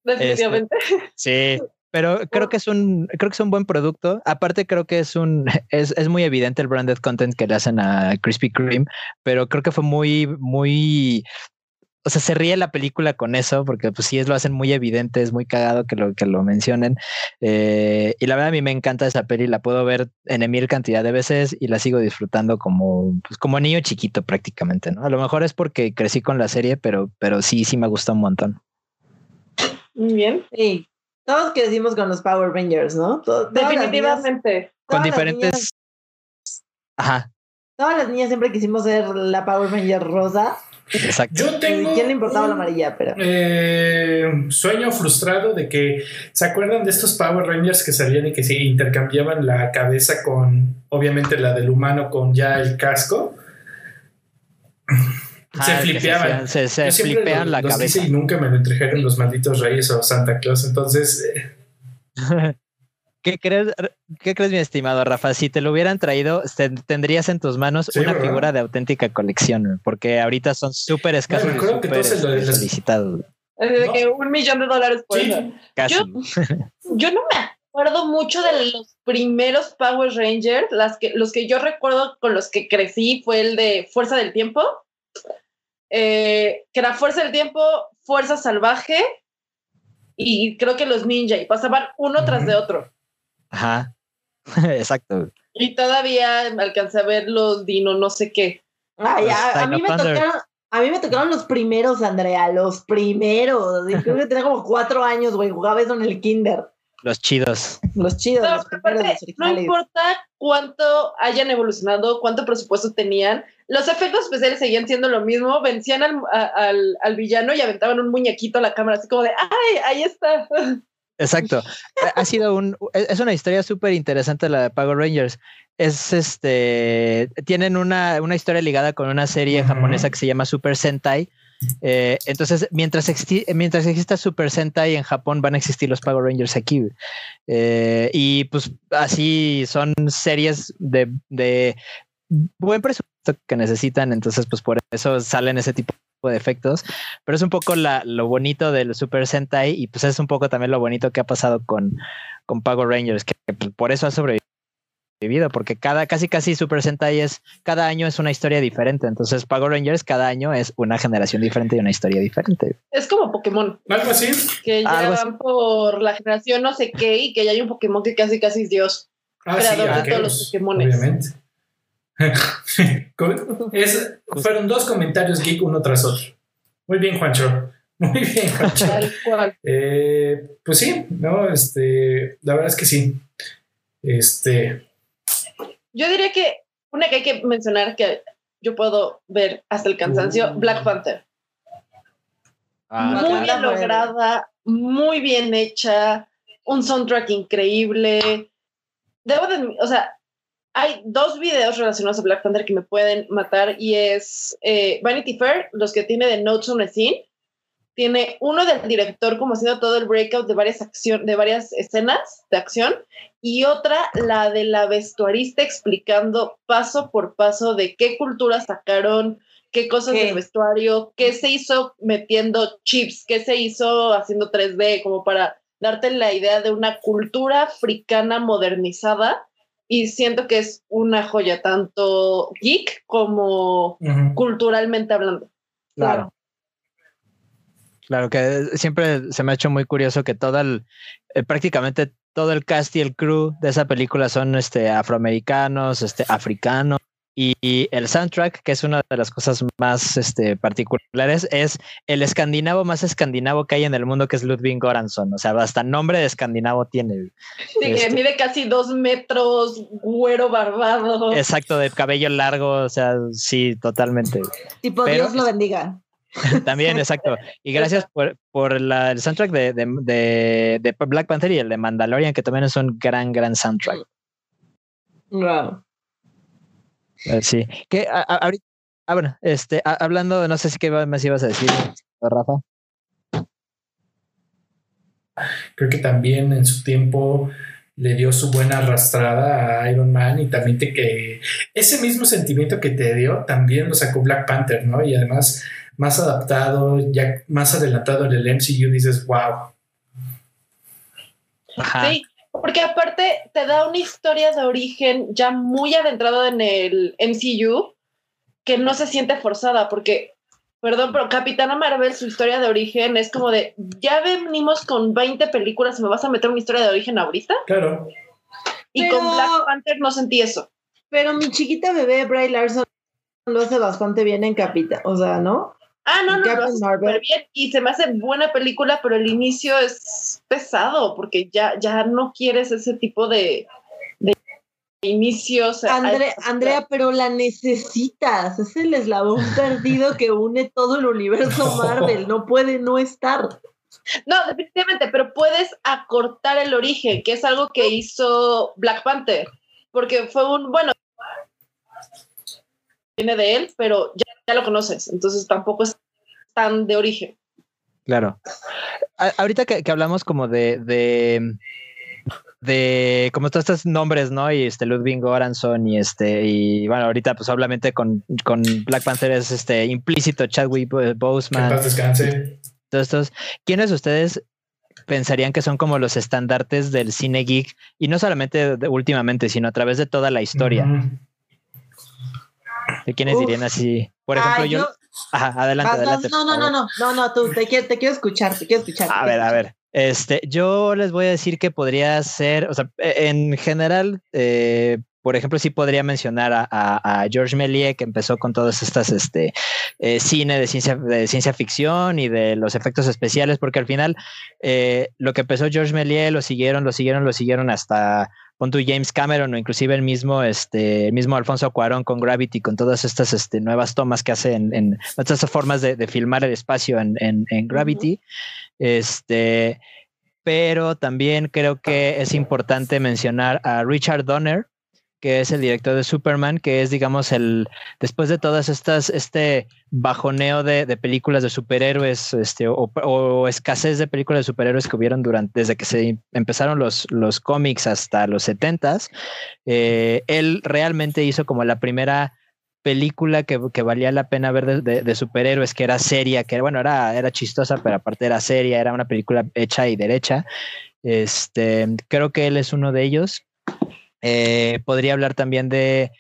Definitivamente. Este, sí. Pero creo que es un, creo que es un buen producto. Aparte, creo que es un, es, es muy evidente el branded content que le hacen a Krispy Kreme, pero creo que fue muy, muy, o sea, se ríe la película con eso, porque pues sí, es, lo hacen muy evidente, es muy cagado que lo, que lo mencionen. Eh, y la verdad a mí me encanta esa peli, la puedo ver en mil cantidad de veces y la sigo disfrutando como, pues, como niño chiquito prácticamente, ¿no? A lo mejor es porque crecí con la serie, pero, pero sí, sí me gusta un montón. Muy bien. Sí. Todos crecimos con los Power Rangers, ¿no? Definitivamente. Niñas, con diferentes. Niñas, Ajá. Todas las niñas siempre quisimos ser la Power Ranger rosa. Exacto. Yo tengo. ¿Quién le importaba un, la amarilla? Pero. Eh, sueño frustrado de que. ¿Se acuerdan de estos Power Rangers que salían y que se intercambiaban la cabeza con. Obviamente la del humano con ya el casco? Ah, se flipeaban. Se, se, se flipean lo, la los cabeza. y nunca me lo entregaron los malditos reyes o Santa Claus. Entonces. Eh. ¿Qué crees, ¿Qué crees, mi estimado Rafa? Si te lo hubieran traído, te, tendrías en tus manos sí, una ¿verdad? figura de auténtica colección, porque ahorita son súper escasos no, y súper solicitados. De no. que un millón de dólares por sí. eso. Casi. Yo, yo no me acuerdo mucho de los primeros Power Rangers, las que, los que yo recuerdo con los que crecí fue el de Fuerza del Tiempo, eh, que era Fuerza del Tiempo, Fuerza Salvaje y creo que los ninja y pasaban uno uh -huh. tras de otro. Ajá, exacto. Y todavía alcancé a ver los Dino, no sé qué. Ay, a, a, mí me tocaron, a mí me tocaron los primeros, Andrea, los primeros. Creo que tenía como cuatro años, güey. Jugaba eso en el kinder. Los chidos. Los chidos. No, los aparte, no importa cuánto hayan evolucionado, cuánto presupuesto tenían, los efectos especiales seguían siendo lo mismo. Vencían al, al, al villano y aventaban un muñequito a la cámara, así como de ¡ay, ahí está! Exacto. ha sido un, es una historia súper interesante la de Power Rangers. Es este, tienen una, una historia ligada con una serie uh -huh. japonesa que se llama Super Sentai. Eh, entonces, mientras, exi mientras exista Super Sentai en Japón, van a existir los Power Rangers aquí. Eh, y pues así son series de, de buen presupuesto que necesitan. Entonces, pues por eso salen ese tipo de efectos, pero es un poco la, lo bonito del Super Sentai y pues es un poco también lo bonito que ha pasado con, con Power Rangers, que, que por eso ha sobrevivido, porque cada, casi casi Super Sentai es, cada año es una historia diferente, entonces Power Rangers cada año es una generación diferente y una historia diferente. Es como Pokémon. Algo así. Que ya van por la generación no sé qué y que ya hay un Pokémon que casi casi es Dios. Ah, creador sí, de todos los Pokémones. Obviamente. Es, fueron dos comentarios geek uno tras otro. Muy bien, Juancho. Muy bien, Juancho. Eh, pues sí, no, este, la verdad es que sí. Este. Yo diría que una que hay que mencionar que yo puedo ver hasta el cansancio, uh, Black Panther. Ah, muy bien lograda, muy bien hecha, un soundtrack increíble. Debo de, o sea, hay dos videos relacionados a Black Panther que me pueden matar y es eh, Vanity Fair, los que tiene de Notes on a Scene, tiene uno del director como haciendo todo el breakout de varias acción, de varias escenas de acción y otra la de la vestuarista explicando paso por paso de qué cultura sacaron, qué cosas ¿Qué? del vestuario, qué se hizo metiendo chips, qué se hizo haciendo 3D, como para darte la idea de una cultura africana modernizada. Y siento que es una joya, tanto geek como culturalmente hablando. Claro. Claro que siempre se me ha hecho muy curioso que todo el, eh, prácticamente todo el cast y el crew de esa película son este, afroamericanos, este, africanos. Y, y el soundtrack, que es una de las cosas más este, particulares, es el escandinavo más escandinavo que hay en el mundo, que es Ludwig Göransson. O sea, hasta nombre de escandinavo tiene. Sí, que Este. mide casi dos metros, güero barbado. Exacto, de cabello largo. O sea, sí, totalmente. Tipo, Pero Dios lo bendiga. También, exacto. Y gracias por, por la- el soundtrack de, de, de- de Black Panther y el de Mandalorian, que también es un gran, gran soundtrack. Wow. Eh, sí. Que a- a- ahorita, ah, bueno, este, a- hablando, no sé si qué más ibas a decir, Rafa. Creo que también en su tiempo le dio su buena arrastrada a Iron Man y también te que ese mismo sentimiento que te dio también lo sacó Black Panther, ¿no? Y además más adaptado, ya más adelantado en el MCU, dices, wow. Ajá. Sí, porque aparte te da una historia de origen ya muy adentrada en el MCU que no se siente forzada, porque, perdón, pero Capitana Marvel, su historia de origen es como de, ya venimos con 20 películas y me vas a meter una historia de origen ahorita. Claro. Y Pero- con Black Panther no sentí eso. Pero mi chiquita bebé, Bray Larson, lo hace bastante bien en Capita. O sea, ¿no? Ah, no, no, Captain Marvel. súper bien y se me hace buena película, pero el inicio es pesado porque ya, ya no quieres ese tipo de, de inicios. a Andre- esta- Andrea, pero la necesitas. Es el eslabón perdido que une todo el universo Marvel. No puede no estar. No, definitivamente, pero puedes acortar el origen, que es algo que hizo Black Panther, porque fue un, bueno, viene de él, pero ya, ya lo conoces, entonces tampoco es tan de origen. Claro. A- ahorita que, que hablamos como de, de, de como todos estos nombres, ¿no? Y este Ludwig Göransson y este, y bueno, ahorita pues obviamente con, con Black Panther es este implícito Chadwick Que Boseman, paz descanse. todos estos. ¿Quiénes de ustedes pensarían que son como los estandartes del cine geek? Y no solamente de- últimamente, sino a través de toda la historia. Ujú. ¿De quiénes Uf. dirían así? Por ejemplo, Ay, yo... Ajá, adelante, adelante. no, no, no, no, no, no, tú, te quiero, te quiero escuchar, te quiero escuchar. te A quiero ver, a ver. Este, yo les voy a decir que podría ser, o sea, e- en general, eh, por ejemplo, sí podría mencionar a, a, a Georges Méliès, que empezó con todas estas, este, eh, cine de ciencia, de ciencia ficción y de los efectos especiales, porque al final eh, lo que empezó Georges Méliès lo siguieron, lo siguieron, lo siguieron hasta pon tú James Cameron o inclusive el mismo, este, el mismo Alfonso Cuarón con Gravity, con todas estas este, nuevas tomas que hace en, en estas formas de, de filmar el espacio en, en, en Gravity. Este, pero también creo que es importante mencionar a Richard Donner, que es el director de Superman, que es, digamos, el después de todas estas, este bajoneo de, de películas de superhéroes, este, o, escasez de películas de superhéroes que hubieron durante, desde que se empezaron los, los cómics hasta los setentas, eh, él realmente hizo como la primera película que, que valía la pena ver de, de, de, superhéroes, que era seria, que bueno, era, era chistosa, pero aparte era seria, era una película hecha y derecha. Este, creo que él es uno de ellos. Eh, podría hablar también de.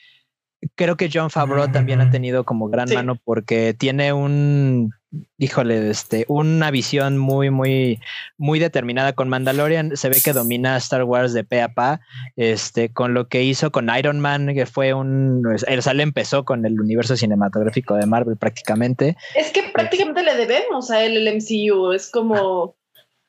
Creo que John Favreau también ha tenido como gran sí. mano porque tiene un, híjole, este, una visión muy, muy, muy determinada con Mandalorian. Se ve que domina Star Wars de pe a pa. Este, con lo que hizo con Iron Man, que fue un, el sale empezó con el universo cinematográfico de Marvel prácticamente. Es que prácticamente le debemos a él el MCU. Es como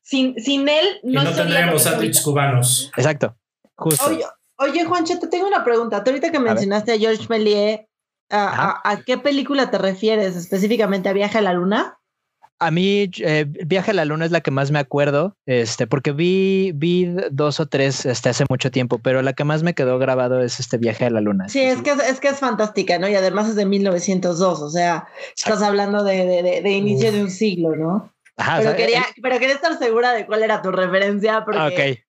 sin, sin él no, y no tendríamos sándwiches cubanos. Exacto. Justo. Oye, Oye, Juancho, te tengo una pregunta. Tú ahorita que mencionaste a, a George Méliès, ¿a, a, ¿a, qué película te refieres específicamente? ¿A Viaje a la Luna? A mí, eh, Viaje a la Luna es la que más me acuerdo, este, porque vi, vi dos o tres este, hace mucho tiempo, pero la que más me quedó grabado es este Viaje a la Luna. Sí, es que es, es que es fantástica, ¿no? Y además es de 1902, o sea, estás hablando de, de, de, de inicio Uf. de un siglo, ¿no? Ajá, o pero, sea, quería, pero quería estar segura de cuál era tu referencia porque ah, ok.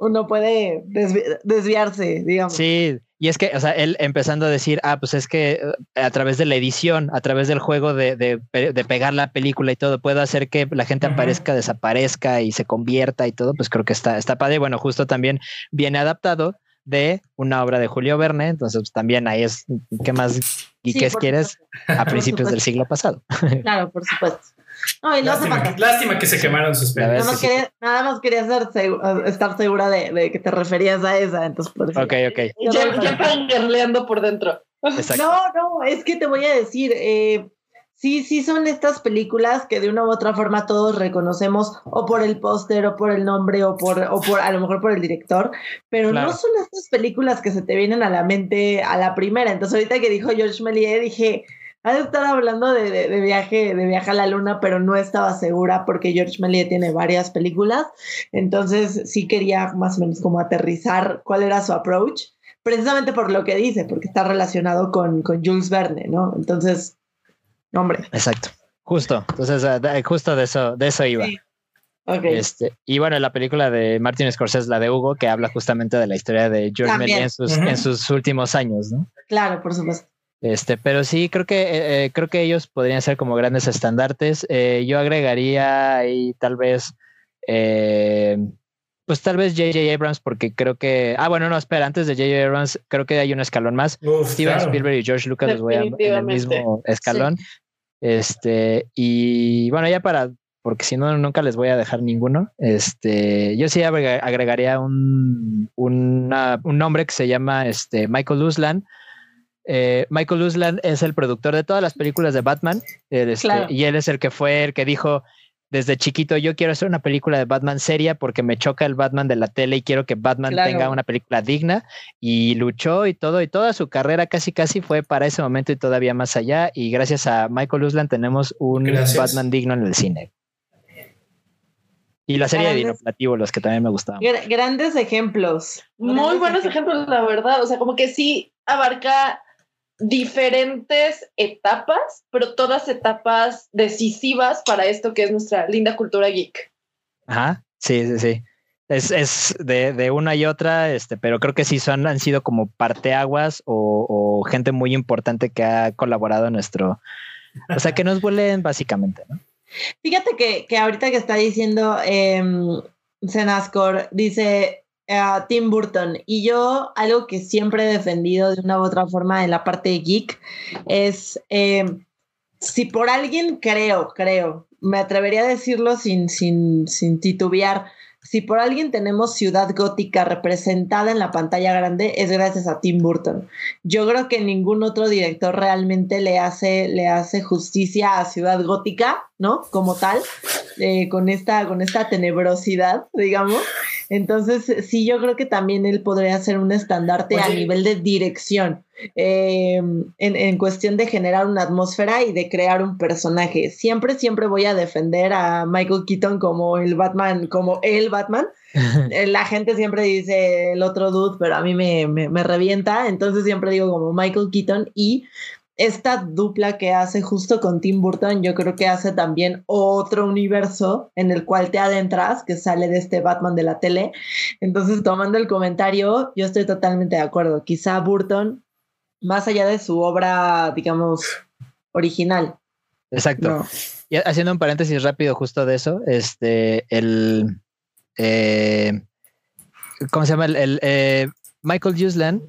Uno puede desvi- desviarse, digamos. Sí, y es que, o sea, él empezando a decir, ah, pues es que eh, a través de la edición, a través del juego de, de de pegar la película y todo, puedo hacer que la gente aparezca, desaparezca y se convierta y todo, pues creo que está, está padre. Bueno, justo también viene adaptado de una obra de Julio Verne, entonces pues, también ahí es, ¿qué más y Sí, qué quieres supuesto. a principios del siglo pasado? Claro, por supuesto. No, y lo hace Lástima, que, lástima que se quemaron sus pelis. Nada sí. quería, nada más quería estar segura de, de que te referías a esa, entonces por eso. Ok, ok, ya, ya fangirleando por dentro. exacto. No, no, es que te voy a decir, eh, sí, sí son estas películas que de una u otra forma todos reconocemos o por el póster o por el nombre o por, o por a lo mejor por el director, pero Claro. no son estas películas que se te vienen a la mente a la primera. Entonces ahorita que dijo George Méliès dije, ha de estar hablando de, de- de viaje, de viaje a la luna, pero no estaba segura porque George Méliès tiene varias películas, entonces sí quería más o menos como aterrizar cuál era su approach precisamente por lo que dice, porque está relacionado con, con Jules Verne, ¿no? Entonces, hombre, Exacto. Justo. Entonces, eh, justo de eso, de eso iba. Sí. ok. Este, y bueno, la película de Martin Scorsese, la de Hugo, que habla justamente de la historia de George. Méliès en sus, en sus últimos años, ¿no? Claro, por supuesto. Este, pero sí, creo que eh, eh, creo que ellos podrían ser como grandes estandartes. Eh, yo agregaría ahí tal vez, eh, pues tal vez J.J. Abrams, porque creo que, ah, bueno, no, espera, antes de J.J. Abrams, creo que hay un escalón más. Uf, Steven claro. Spielberg y George Lucas los voy a en el mismo escalón. Este, y bueno, ya para, porque si no, nunca les voy a dejar ninguno. Este, yo sí agrega- agregaría un, una- un nombre que se llama este, Michael Uslan. Eh, Michael Uslan es el productor de todas las películas de Batman. Este, Claro. Y él es el que fue el que dijo desde chiquito, yo quiero hacer una película de Batman seria porque me choca el Batman de la tele y quiero que Batman Claro. tenga una película digna y luchó y todo y toda su carrera casi casi fue para ese momento y todavía más allá y gracias a Michael Uslan tenemos un Gracias. Batman digno en el cine. Y la serie de Grandes- Dinoplatíbulos que también me gustaba. Gra- grandes ejemplos. Muy Grandes buenos ejemplos, la verdad. O sea, como que sí abarca diferentes etapas, pero todas etapas decisivas para esto que es nuestra linda cultura geek. Ajá, sí, sí, sí. Es, es de, de una y otra, este, pero creo que sí son, han sido como parteaguas o, o gente muy importante que ha colaborado en nuestro, o sea, que nos vuelen básicamente, ¿no? Fíjate que, que ahorita que está diciendo eh, Senascor, dice eh, Tim Burton, y yo algo que siempre he defendido de una u otra forma en la parte geek es, eh, si por alguien creo, creo, me atrevería a decirlo sin, sin, sin titubear, si por alguien tenemos Ciudad Gótica representada en la pantalla grande, es gracias a Tim Burton. Yo creo que ningún otro director realmente le hace, le hace justicia a Ciudad Gótica, ¿no? Como tal, eh, con, esta, con esta tenebrosidad, digamos. Entonces, sí, yo creo que también él podría ser un estandarte a nivel de dirección, eh, en, en cuestión de generar una atmósfera y de crear un personaje. Siempre, siempre voy a defender a Michael Keaton como el Batman, como el Batman. Eh, La gente siempre dice el otro dude, pero a mí me, me, me revienta. Entonces siempre digo como Michael Keaton y esta dupla que hace justo con Tim Burton, yo creo que hace también otro universo en el cual te adentras, que sale de este Batman de la tele. Entonces, tomando el comentario, yo estoy totalmente de acuerdo. Quizá Burton, más allá de su obra, digamos, original, Exacto. no. Y haciendo un paréntesis rápido justo de eso, este, el, eh, ¿cómo se llama? El, el, eh, Michael Uslan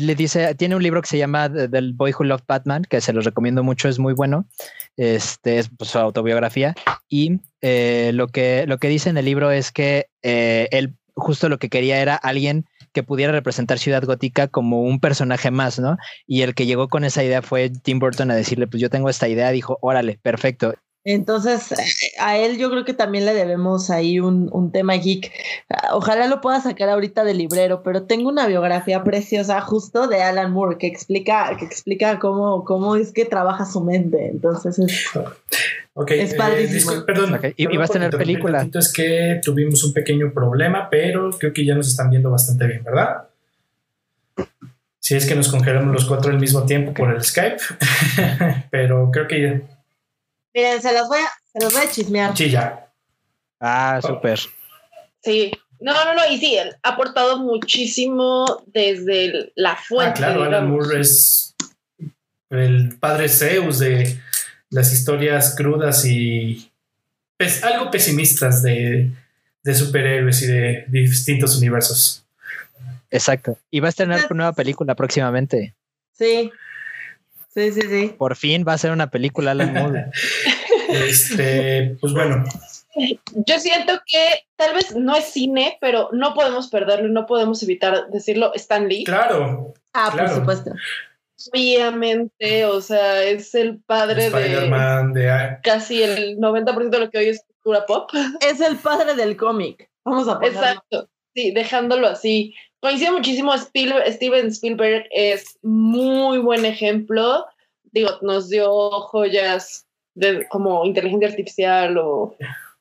le dice, tiene un libro que se llama The Boy Who Loved Batman, que se los recomiendo mucho, es muy bueno. Este es pues, su autobiografía. Y eh, lo, que, lo que dice en el libro es que eh, él justo lo que quería era alguien que pudiera representar Ciudad Gótica como un personaje más, ¿no? Y el que llegó con esa idea fue Tim Burton a decirle, pues yo tengo esta idea, dijo, órale, perfecto. Entonces, eh, a él yo creo que también le debemos ahí un, un tema geek. Ojalá lo pueda sacar ahorita del librero, pero tengo una biografía preciosa justo de Alan Moore que explica, que explica cómo, cómo es que trabaja su mente. Entonces, es, Ok, Es eh, padrísimo. discul- perdón. Y- vas a tener película. tantito, Es que tuvimos un pequeño problema, pero creo que ya nos están viendo bastante bien, ¿verdad? Si es que nos congelamos los cuatro al mismo tiempo por el Skype, pero creo que ya. Miren, se las voy a, Se los voy a chismear. Sí, ya. Ah, súper. Sí. No, no, no, y sí, él ha aportado muchísimo desde el- la fuente. Ah, claro, Alan. Moore es el padre Zeus de las historias crudas y pes- algo pesimistas de, de superhéroes y de distintos universos. Exacto. Y va a estrenar una nueva película próximamente. Sí. Sí, sí, sí. Por fin va a ser una película Alan Moore. Este, pues bueno, Yo siento que tal vez no es cine, pero no podemos perderlo y no podemos evitar decirlo. Stan Lee, claro, Ah, Claro. por supuesto. obviamente, o sea, es el padre de Spider-Man, de, casi el 90% de lo que hoy es cultura pop. Es el padre del cómic. Vamos a ponerlo. Exacto, sí, dejándolo así. Coincido muchísimo, Steven Spielberg es muy buen ejemplo. Digo, nos dio joyas de, como inteligencia artificial o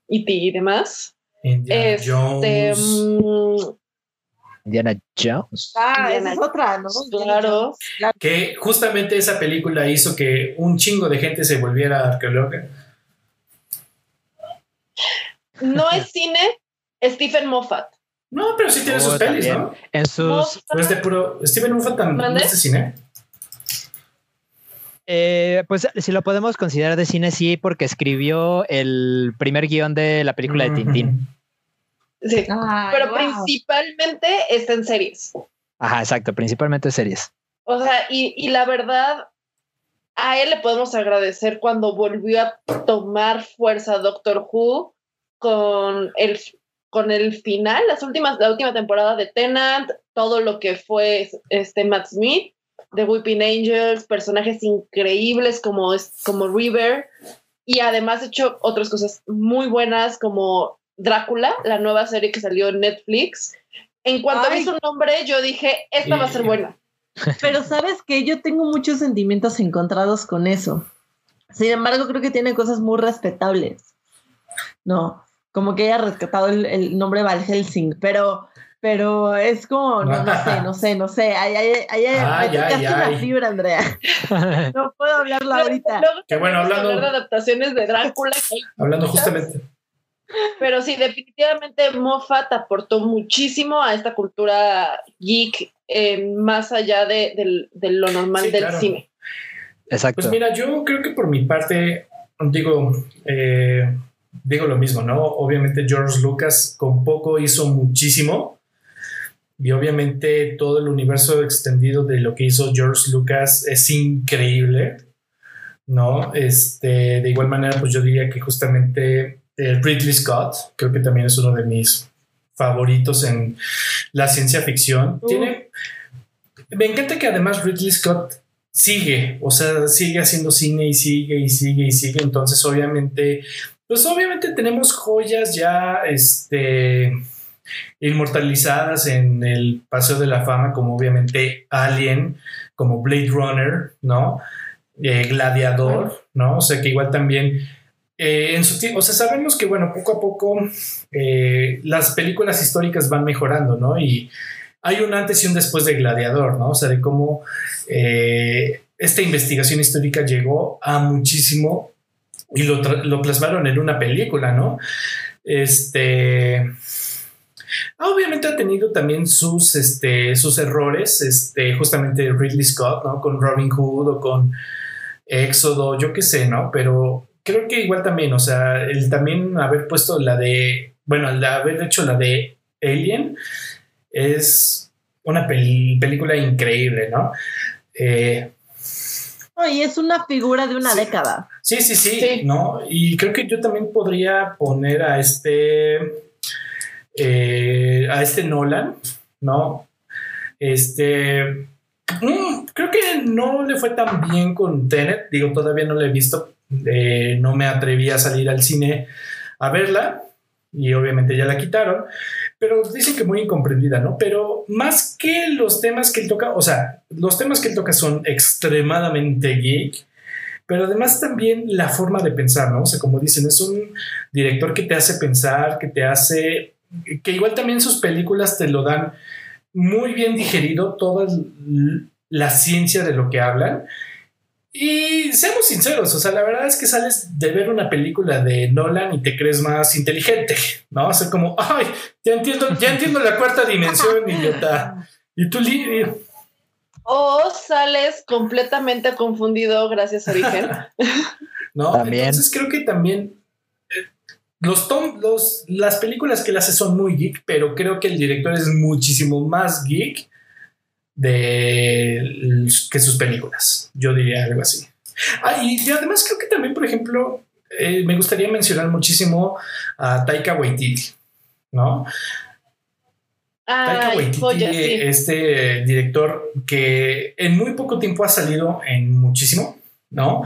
E.T. y demás. Indiana Este, Jones. mm, Indiana Jones. Ah, esa Indiana es otra, ¿no? Claro. Claro. Que justamente esa película hizo que un chingo de gente se volviera arqueóloga. no es cine, Stephen Moffat. No, pero sí tiene Oh, sus pelis. ¿no? En sus. Moffat, No es de puro. Steven Moffat también es de cine. eh, pues si lo podemos considerar de cine, sí, porque escribió el primer guion de la película de Tintín. sí, Ay, pero wow. principalmente está en series. Ajá, exacto, principalmente series. O sea, y, y la verdad, a él le podemos agradecer cuando volvió a tomar fuerza Doctor Who con el, con el final, las últimas, la última temporada de Tennant, todo lo que fue este Matt Smith, de Weeping Angels, personajes increíbles como, es- como River, y además ha hecho otras cosas muy buenas como Drácula, la nueva serie que salió en Netflix. En cuanto Ay. vi su nombre, yo dije, esta va a ser buena. Pero sabes que yo tengo muchos sentimientos encontrados con eso. Sin embargo, creo que tiene cosas muy respetables. No, como que haya rescatado el, el nombre Val Helsing, pero, pero es como, no, no sé, no sé, no sé. Ay, Ay, tocaste ay, la ay. fibra, Andrea. No puedo hablarla ahorita. Qué bueno, que hablando- de adaptaciones de Drácula, que Hablando justamente. Pero sí, definitivamente Moffat aportó muchísimo a esta cultura geek, eh, más allá de, lo normal Sí, del claro. cine. Exacto. Pues mira, yo creo que por mi parte, digo, eh, digo lo mismo, ¿no? Obviamente George Lucas con poco hizo muchísimo. Y obviamente todo el universo extendido de lo que hizo George Lucas es increíble, ¿no? Este, de igual manera, pues yo diría que justamente eh, Ridley Scott, creo que también es uno de mis favoritos en la ciencia ficción. Uh. Tiene, me encanta que además Ridley Scott sigue, o sea, sigue haciendo cine y sigue y sigue y sigue. Entonces, obviamente, pues obviamente tenemos joyas ya, este, inmortalizadas en el Paseo de la Fama, como obviamente Alien, como Blade Runner, ¿no? Eh, Gladiador, ¿no? O sea, que igual también... eh, en su tiempo, o sea, sabemos que, bueno, poco a poco eh, las películas históricas van mejorando, ¿no? Y hay un antes y un después de Gladiador, ¿no? O sea, de cómo eh, esta investigación histórica llegó a muchísimo y lo, lo plasmaron en una película, ¿no? Este. ah, Obviamente ha tenido también sus, este, sus errores, este, justamente Ridley Scott, ¿no? Con Robin Hood o con Éxodo, yo qué sé, ¿no? Pero creo que igual también, o sea, el también haber puesto la de, bueno, el haber hecho la de Alien es una película increíble, ¿no? Eh, y es una figura de una Sí. década. Sí, sí, sí, Sí. ¿no? Y creo que yo también podría poner a este, eh, a este Nolan, ¿no? Este, mm, creo que no le fue tan bien con Tenet, digo, todavía no la he visto, eh, no me atreví a salir al cine a verla y obviamente ya la quitaron, pero dicen que muy incomprendida, ¿no? Pero más que los temas que él toca, o sea, los temas que él toca son extremadamente geek, pero además también la forma de pensar, ¿no? O sea, como dicen, es un director que te hace pensar, que te hace, que igual también sus películas te lo dan muy bien digerido, toda la ciencia de lo que hablan. Y seamos sinceros, o sea, la verdad es que sales de ver una película de Nolan y te crees más inteligente, ¿no? O sea, como, ay, ya entiendo, ya entiendo la cuarta dimensión, idiota. Y tú, O sales completamente confundido gracias a Origen. ¿no? También. Entonces creo que también eh, los, tom- los las películas que él hace son muy geek, pero creo que el director es muchísimo más geek de que sus películas. Yo diría algo así. Ah, y, además creo que también, por ejemplo, eh, me gustaría mencionar muchísimo a Taika Waititi, ¿no? Taika Waititi, joya, sí. este director que en muy poco tiempo ha salido en muchísimo, ¿no?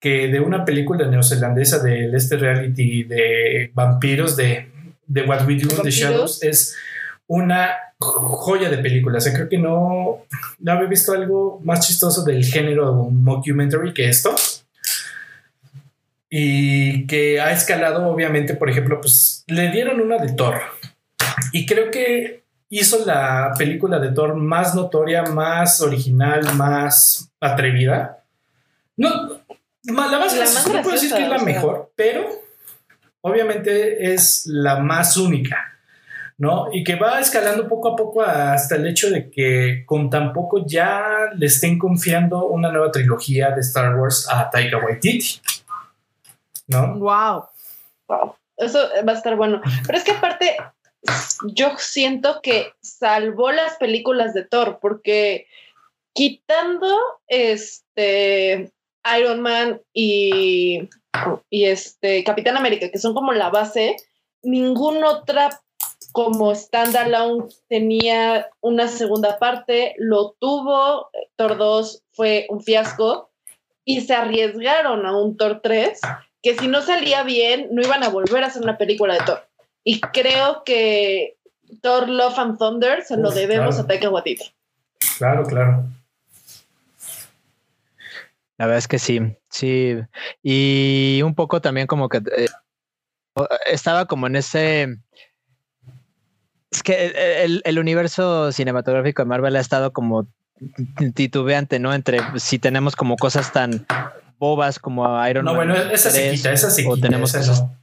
Que de una película neozelandesa del este reality de vampiros de, de What We Do in the. Shadows es una joya de película. O sea, creo que no, no había visto algo más chistoso del género mockumentary que esto. Y que ha escalado, obviamente, por ejemplo, pues le dieron una de Thor. Y creo que hizo la película de Thor más notoria, más original, más atrevida. No, la más, La más no puedo decir que es la mejor, pero obviamente es la más única. ¿No? Y que va escalando poco a poco hasta el hecho de que con tan poco ya le estén confiando una nueva trilogía de Star Wars a Taika Waititi, ¿no? Wow. Wow. Eso va a estar bueno. Pero es que aparte, yo siento que salvó las películas de Thor, porque quitando este Iron Man y, y este Capitán América, que son como la base, ninguna otra como standalone tenía una segunda parte, lo tuvo, Thor 2 fue un fiasco y se arriesgaron a un Thor 3 que si no salía bien no iban a volver a hacer una película de Thor. Y creo que Thor Love and Thunder se lo Uf, debemos claro. a Taika Waititi. Claro, claro. La verdad es que sí, sí. Y un poco también como que eh, estaba como en ese... Es que el, el universo cinematográfico de Marvel ha estado como titubeante, ¿no? Entre si tenemos como cosas tan bobas como Iron No, Man. bueno, esa se 3, quita, esa se o quita. tenemos esa cosas- no.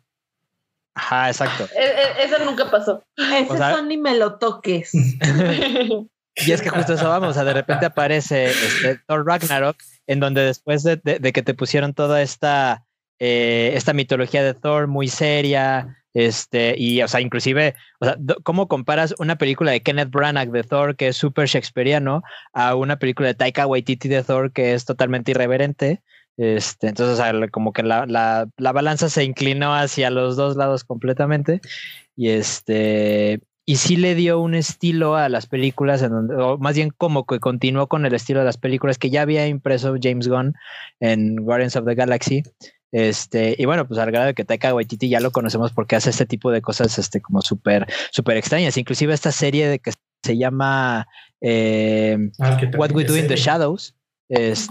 Ajá, exacto. E- e- Eso nunca pasó. Ese O sea- son ni me lo toques. Y es que justo eso vamos, o sea, de repente aparece este Thor Ragnarok, en donde después de, de- de que te pusieron toda esta, eh, esta mitología de Thor muy seria, este, y, o sea, inclusive, o sea, ¿cómo comparas una película de Kenneth Branagh de Thor, que es súper shakespeariano, a una película de Taika Waititi de Thor, que es totalmente irreverente? Este, entonces, como que la, la, la balanza se inclinó hacia los dos lados completamente. Y este, y sí le dio un estilo a las películas, o más bien como que continuó con el estilo de las películas que ya había impreso James Gunn en Guardians of the Galaxy. Este, y bueno, pues al grado de que Taika Waititi ya lo conocemos porque hace este tipo de cosas este, como súper, súper extrañas. Inclusive esta serie de que se llama eh, Ah, What We Do in the. Shadows. Es,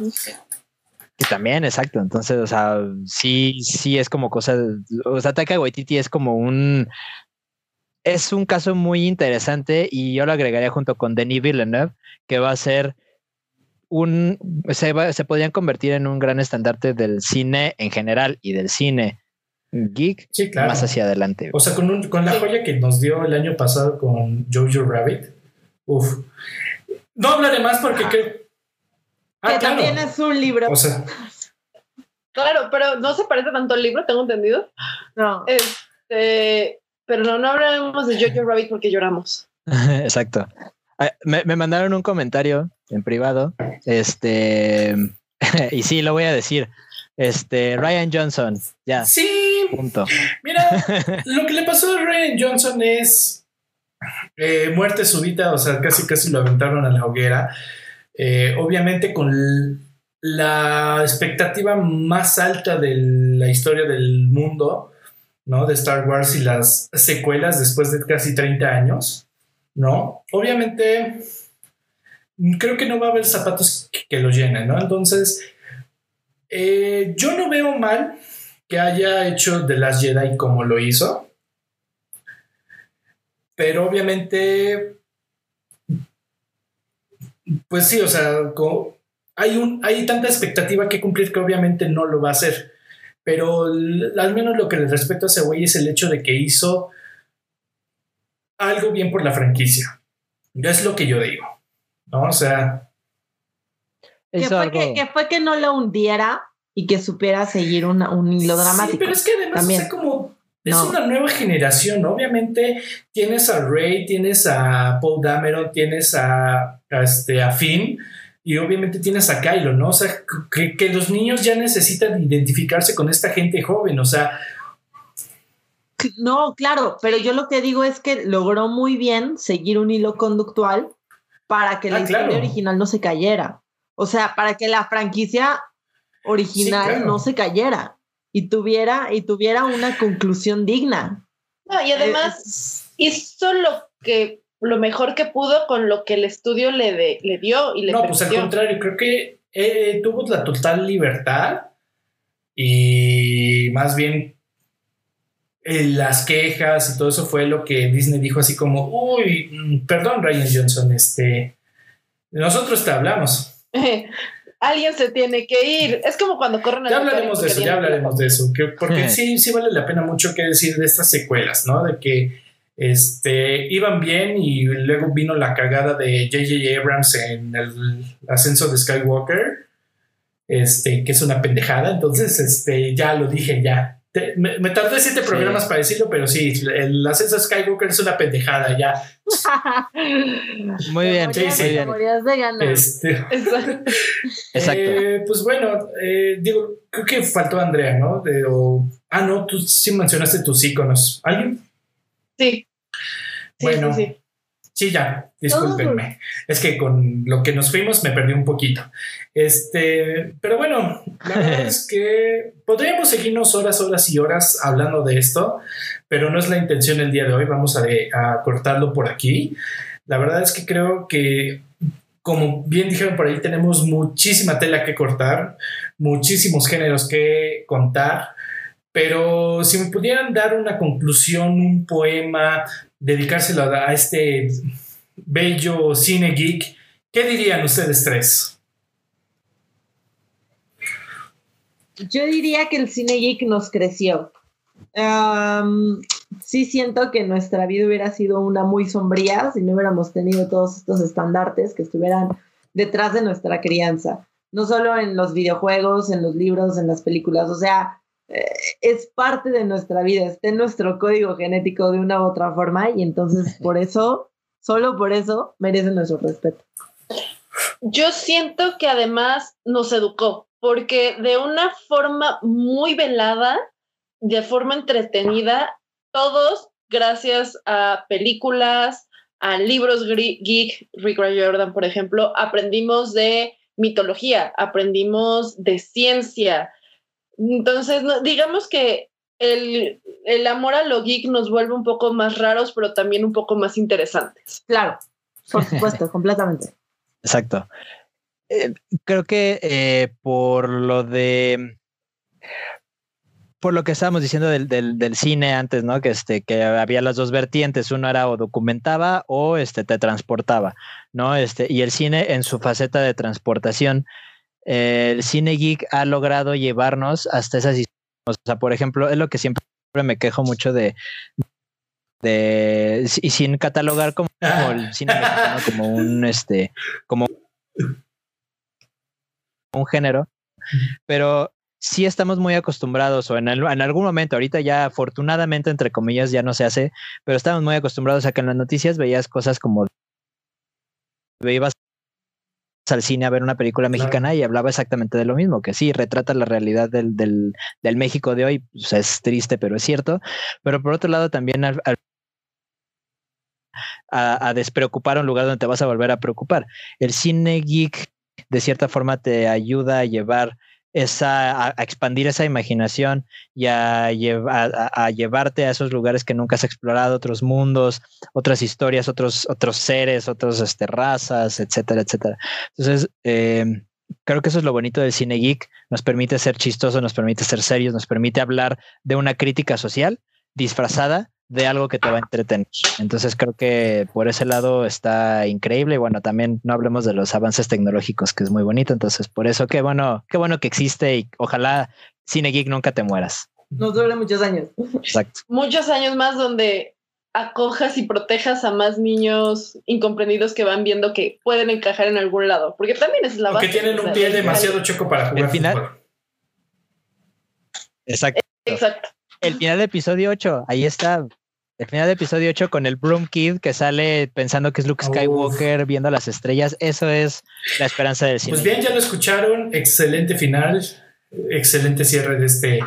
que también, exacto. Entonces, o sea, sí, sí es como cosa. O sea, Taika Waititi es como un. Es un caso muy interesante y yo lo agregaría junto con Denis Villeneuve, que va a ser un. Se, va- se podrían convertir en un gran estandarte del cine en general y del cine geek Sí, claro. más hacia adelante. O sea, con, un- con la joya que nos dio el año pasado con Jojo Rabbit. Uf. No hablaré más porque Ajá. creo. Ah, que claro. también es un libro. O sea, Claro, pero no se parece tanto al libro, tengo entendido. no. Este, pero no, no hablamos de Jojo Rabbit porque lloramos. Exacto. Ah, Me, me mandaron un comentario en privado. Este, y sí, lo voy a decir. Este, Ryan Johnson, ya, sí, punto. mira, lo que le pasó a Ryan Johnson es eh, muerte súbita, o sea, casi casi lo aventaron a la hoguera. Eh, obviamente con la expectativa más alta de la historia del mundo, ¿no? De Star Wars y las secuelas después de casi 30 años, ¿no? Obviamente creo que no va a haber zapatos que, que lo llenen, ¿no? Entonces, eh, yo no veo mal que haya hecho The Last Jedi como lo hizo. Pero obviamente, pues sí, o sea, hay, un, hay tanta expectativa que cumplir que obviamente no lo va a hacer. Pero al menos lo que le respeto a ese güey es el hecho de que hizo algo bien por la franquicia. Es lo que yo digo. ¿No? O sea. Que fue, que, fue que no lo hundiera y que supiera seguir un hilo dramático. Sí, pero es que además, como es una nueva generación, Obviamente tienes a Ray, tienes a Paul Dameron, tienes a, este, a Finn y obviamente tienes a Kylo, ¿no? O sea, que, que, los niños ya necesitan identificarse con esta gente joven, o sea... No, claro, pero yo lo que digo es que logró muy bien seguir un hilo conductual para que la ah, historia original no se cayera. O sea, para que la franquicia original no se cayera y tuviera, y tuviera una conclusión digna. No, y además hizo lo que lo mejor que pudo con lo que el estudio le, le dio y le No, pues al contrario, creo que eh, tuvo la total libertad y más bien eh, las quejas y todo eso fue lo que Disney dijo así como, uy, mm, perdón Ryan Johnson, este, nosotros te hablamos. Alguien se tiene que ir. Es como cuando corren Ya hablaremos de eso, ya hablaremos de eso, porque sí, sí vale la pena mucho que decir de estas secuelas, ¿no? De que este, iban bien y luego vino la cagada de J.J. Abrams en el ascenso de Skywalker, este, que es una pendejada, entonces este, ya lo dije, ya. Me, tardé siete programas para decirlo, pero sí, el ascenso de Skywalker es una pendejada, ya. muy bien, sí, sí. de ganar. Este, Exacto. Eh, pues bueno, eh, digo, creo que faltó Andrea, ¿no? De, ah, no, tú sí mencionaste tus iconos. ¿Alguien? Sí. bueno, sí, ya, discúlpenme. Es que con lo que nos fuimos me perdí un poquito. Este, pero bueno, la verdad es que podríamos seguirnos horas, horas y horas hablando de esto, pero no es la intención el día de hoy. Vamos a, a cortarlo por aquí. La verdad es que creo que, como bien dijeron por ahí, tenemos muchísima tela que cortar, muchísimos géneros que contar. Pero si me pudieran dar una conclusión, un poema, dedicárselo a, este bello cine geek, ¿qué dirían ustedes tres? Yo diría que el cine geek nos creció. sí siento que nuestra vida hubiera sido una muy sombría si no hubiéramos tenido todos estos estandartes que estuvieran detrás de nuestra crianza. No solo en los videojuegos, en los libros, en las películas. O sea, es parte de nuestra vida, está en nuestro código genético de una u otra forma y entonces por eso, solo por eso, merece nuestro respeto. Yo siento que además nos educó, porque de una forma muy velada, de forma entretenida, todos, gracias a películas, a libros geek, Rick Jordan, por ejemplo, aprendimos de mitología, aprendimos de ciencia, entonces, digamos que el, amor a lo geek nos vuelve un poco más raros, pero también un poco más interesantes. Claro, por supuesto, completamente. Exacto. Eh, creo que eh, por lo de por lo que estábamos diciendo del, del, cine antes, ¿no? Que este, que había las dos vertientes, uno era o documentaba o este te transportaba, ¿no? Este, y el cine en su faceta de transportación el cine geek ha logrado llevarnos hasta esas historias. O sea, por ejemplo, es lo que siempre me quejo mucho de, de y sin catalogar como, el cine como un este como un género, pero sí estamos muy acostumbrados, o en, en, algún momento, ahorita ya afortunadamente, entre comillas, ya no se hace, pero estamos muy acostumbrados a que en las noticias veías cosas como veías al cine a ver una película mexicana y hablaba exactamente de lo mismo, que sí, retrata la realidad del, del, del México de hoy, pues es triste, pero es cierto, pero por otro lado también a, a, despreocupar un lugar donde te vas a volver a preocupar. El cine geek de cierta forma te ayuda a llevar esa, a, expandir esa imaginación y a, a, llevarte a esos lugares que nunca has explorado, otros mundos, otras historias, otros, otros seres, otras este, razas, etcétera, etcétera. Entonces, em, creo que eso es lo bonito del cine geek, nos permite ser chistoso, nos permite ser serios, nos permite hablar de una crítica social disfrazada de algo que te va a entretener. Entonces creo que por ese lado está increíble y bueno, también no hablemos de los avances tecnológicos, que es muy bonito. Entonces por eso qué bueno, qué bueno que existe y ojalá Cine Geek nunca te mueras. Nos dure muchos años. Exacto. Muchos años más donde acojas y protejas a más niños incomprendidos que van viendo que pueden encajar en algún lado, porque también es la base. Que tienen un pie demasiado choco para jugar el final, fútbol. Exacto. Exacto. El final del episodio 8, ahí está. El final del episodio 8 con el Broom Kid que sale pensando que es Luke Skywalker Uf. viendo las estrellas. Eso es la esperanza del cine. Pues bien, ya lo escucharon. Excelente final. Excelente cierre de este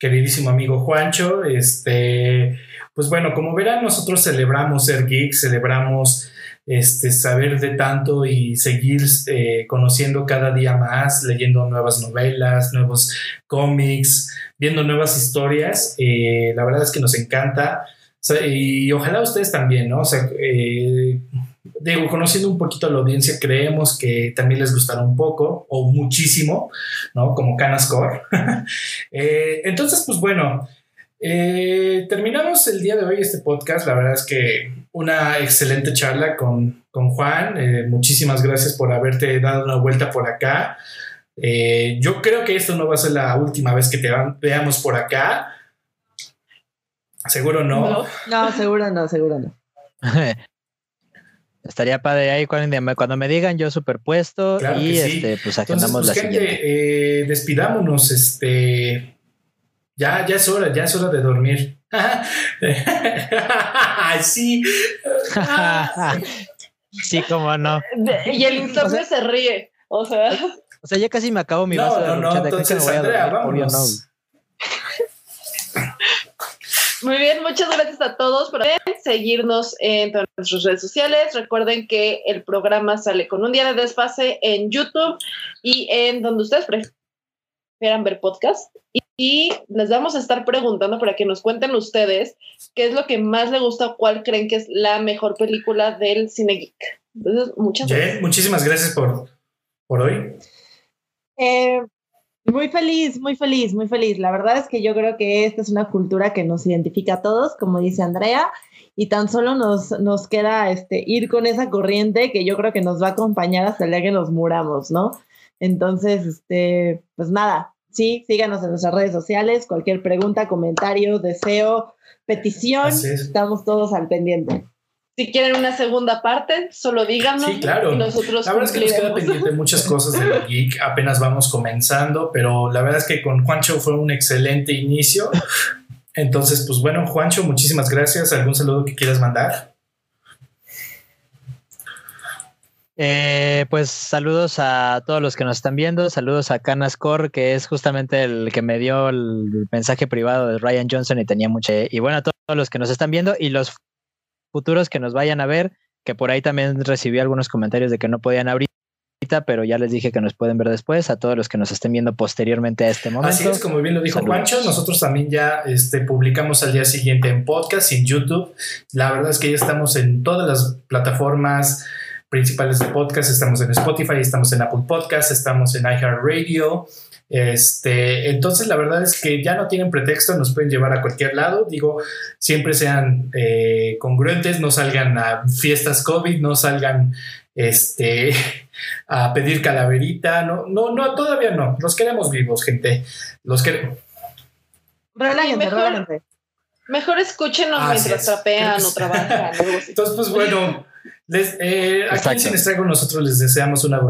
queridísimo amigo Juancho. Este, pues bueno, como verán, nosotros celebramos ser geek, celebramos este, saber de tanto y seguir eh, conociendo cada día más, leyendo nuevas novelas, nuevos cómics, viendo nuevas historias. Eh, la verdad es que nos encanta. Y ojalá ustedes también, ¿no? O sea, eh, digo, conociendo un poquito a la audiencia, creemos que también les gustará un poco o muchísimo, ¿no? Como Canascore. eh, entonces, pues bueno, eh, terminamos el día de hoy este podcast. La verdad es que una excelente charla con, con Juan. Eh, muchísimas gracias por haberte dado una vuelta por acá. Eh, yo creo que esto no va a ser la última vez que te veamos por acá. Seguro no. No, no seguro no, seguro no. Estaría padre ahí cuando, cuando me digan yo superpuesto claro y sí. este, pues agendamos Entonces, pues, la gente, siguiente. Eh, despidámonos, este ya, ya es hora, ya es hora de dormir. sí. sí, cómo no. Y el insomnio o sea, se ríe. O sea. O sea, ya casi me acabo mi no, vaso no, de no, entonces, Andrea, vámonos. Muy bien, muchas gracias a todos por seguirnos en todas nuestras redes sociales. Recuerden que el programa sale con un día de desfase en YouTube y en donde ustedes prefieran ver podcast. Y, les vamos a estar preguntando para que nos cuenten ustedes qué es lo que más les gusta o cuál creen que es la mejor película del cine geek. Entonces, muchas gracias. Yeah, muchísimas gracias por, por hoy. Eh, muy feliz, muy feliz, muy feliz. La verdad es que yo creo que esta es una cultura que nos identifica a todos, como dice Andrea, y tan solo nos, nos queda este, ir con esa corriente que yo creo que nos va a acompañar hasta el día que nos muramos, ¿no? Entonces, este, pues nada, sí, síganos en nuestras redes sociales, cualquier pregunta, comentario, deseo, petición, estamos todos al pendiente. Si quieren una segunda parte, solo díganos. Sí, claro. Y nosotros la verdad es que nos queda pendiente muchas cosas de la geek. Apenas vamos comenzando, pero la verdad es que con Juancho fue un excelente inicio. Entonces, pues bueno, Juancho, muchísimas gracias. ¿Algún saludo que quieras mandar? Eh, pues saludos a todos los que nos están viendo, saludos a Canascore, que es justamente el que me dio el mensaje privado de Ryan Johnson y tenía mucho. Y bueno, a todos los que nos están viendo y los futuros que nos vayan a ver, que por ahí también recibí algunos comentarios de que no podían ahorita, pero ya les dije que nos pueden ver después, a todos los que nos estén viendo posteriormente a este momento. Así es, como bien lo dijo Saludos. Juancho, nosotros también ya este, publicamos al día siguiente en podcast y en YouTube. La verdad es que ya estamos en todas las plataformas principales de podcast, estamos en Spotify, estamos en Apple Podcast, estamos en iHeartRadio. Este, entonces la verdad es que ya no tienen pretexto, nos pueden llevar a cualquier lado. Digo, siempre sean eh, congruentes, no salgan a fiestas COVID, no salgan este, a pedir calaverita. No, no, no, todavía no. Los queremos vivos, gente. Los queremos. Mejor, mejor escúchenos ah, mientras trapean o trabajan. Entonces, pues bueno, les, eh, aquí en Sin Estrago nosotros les deseamos una bonita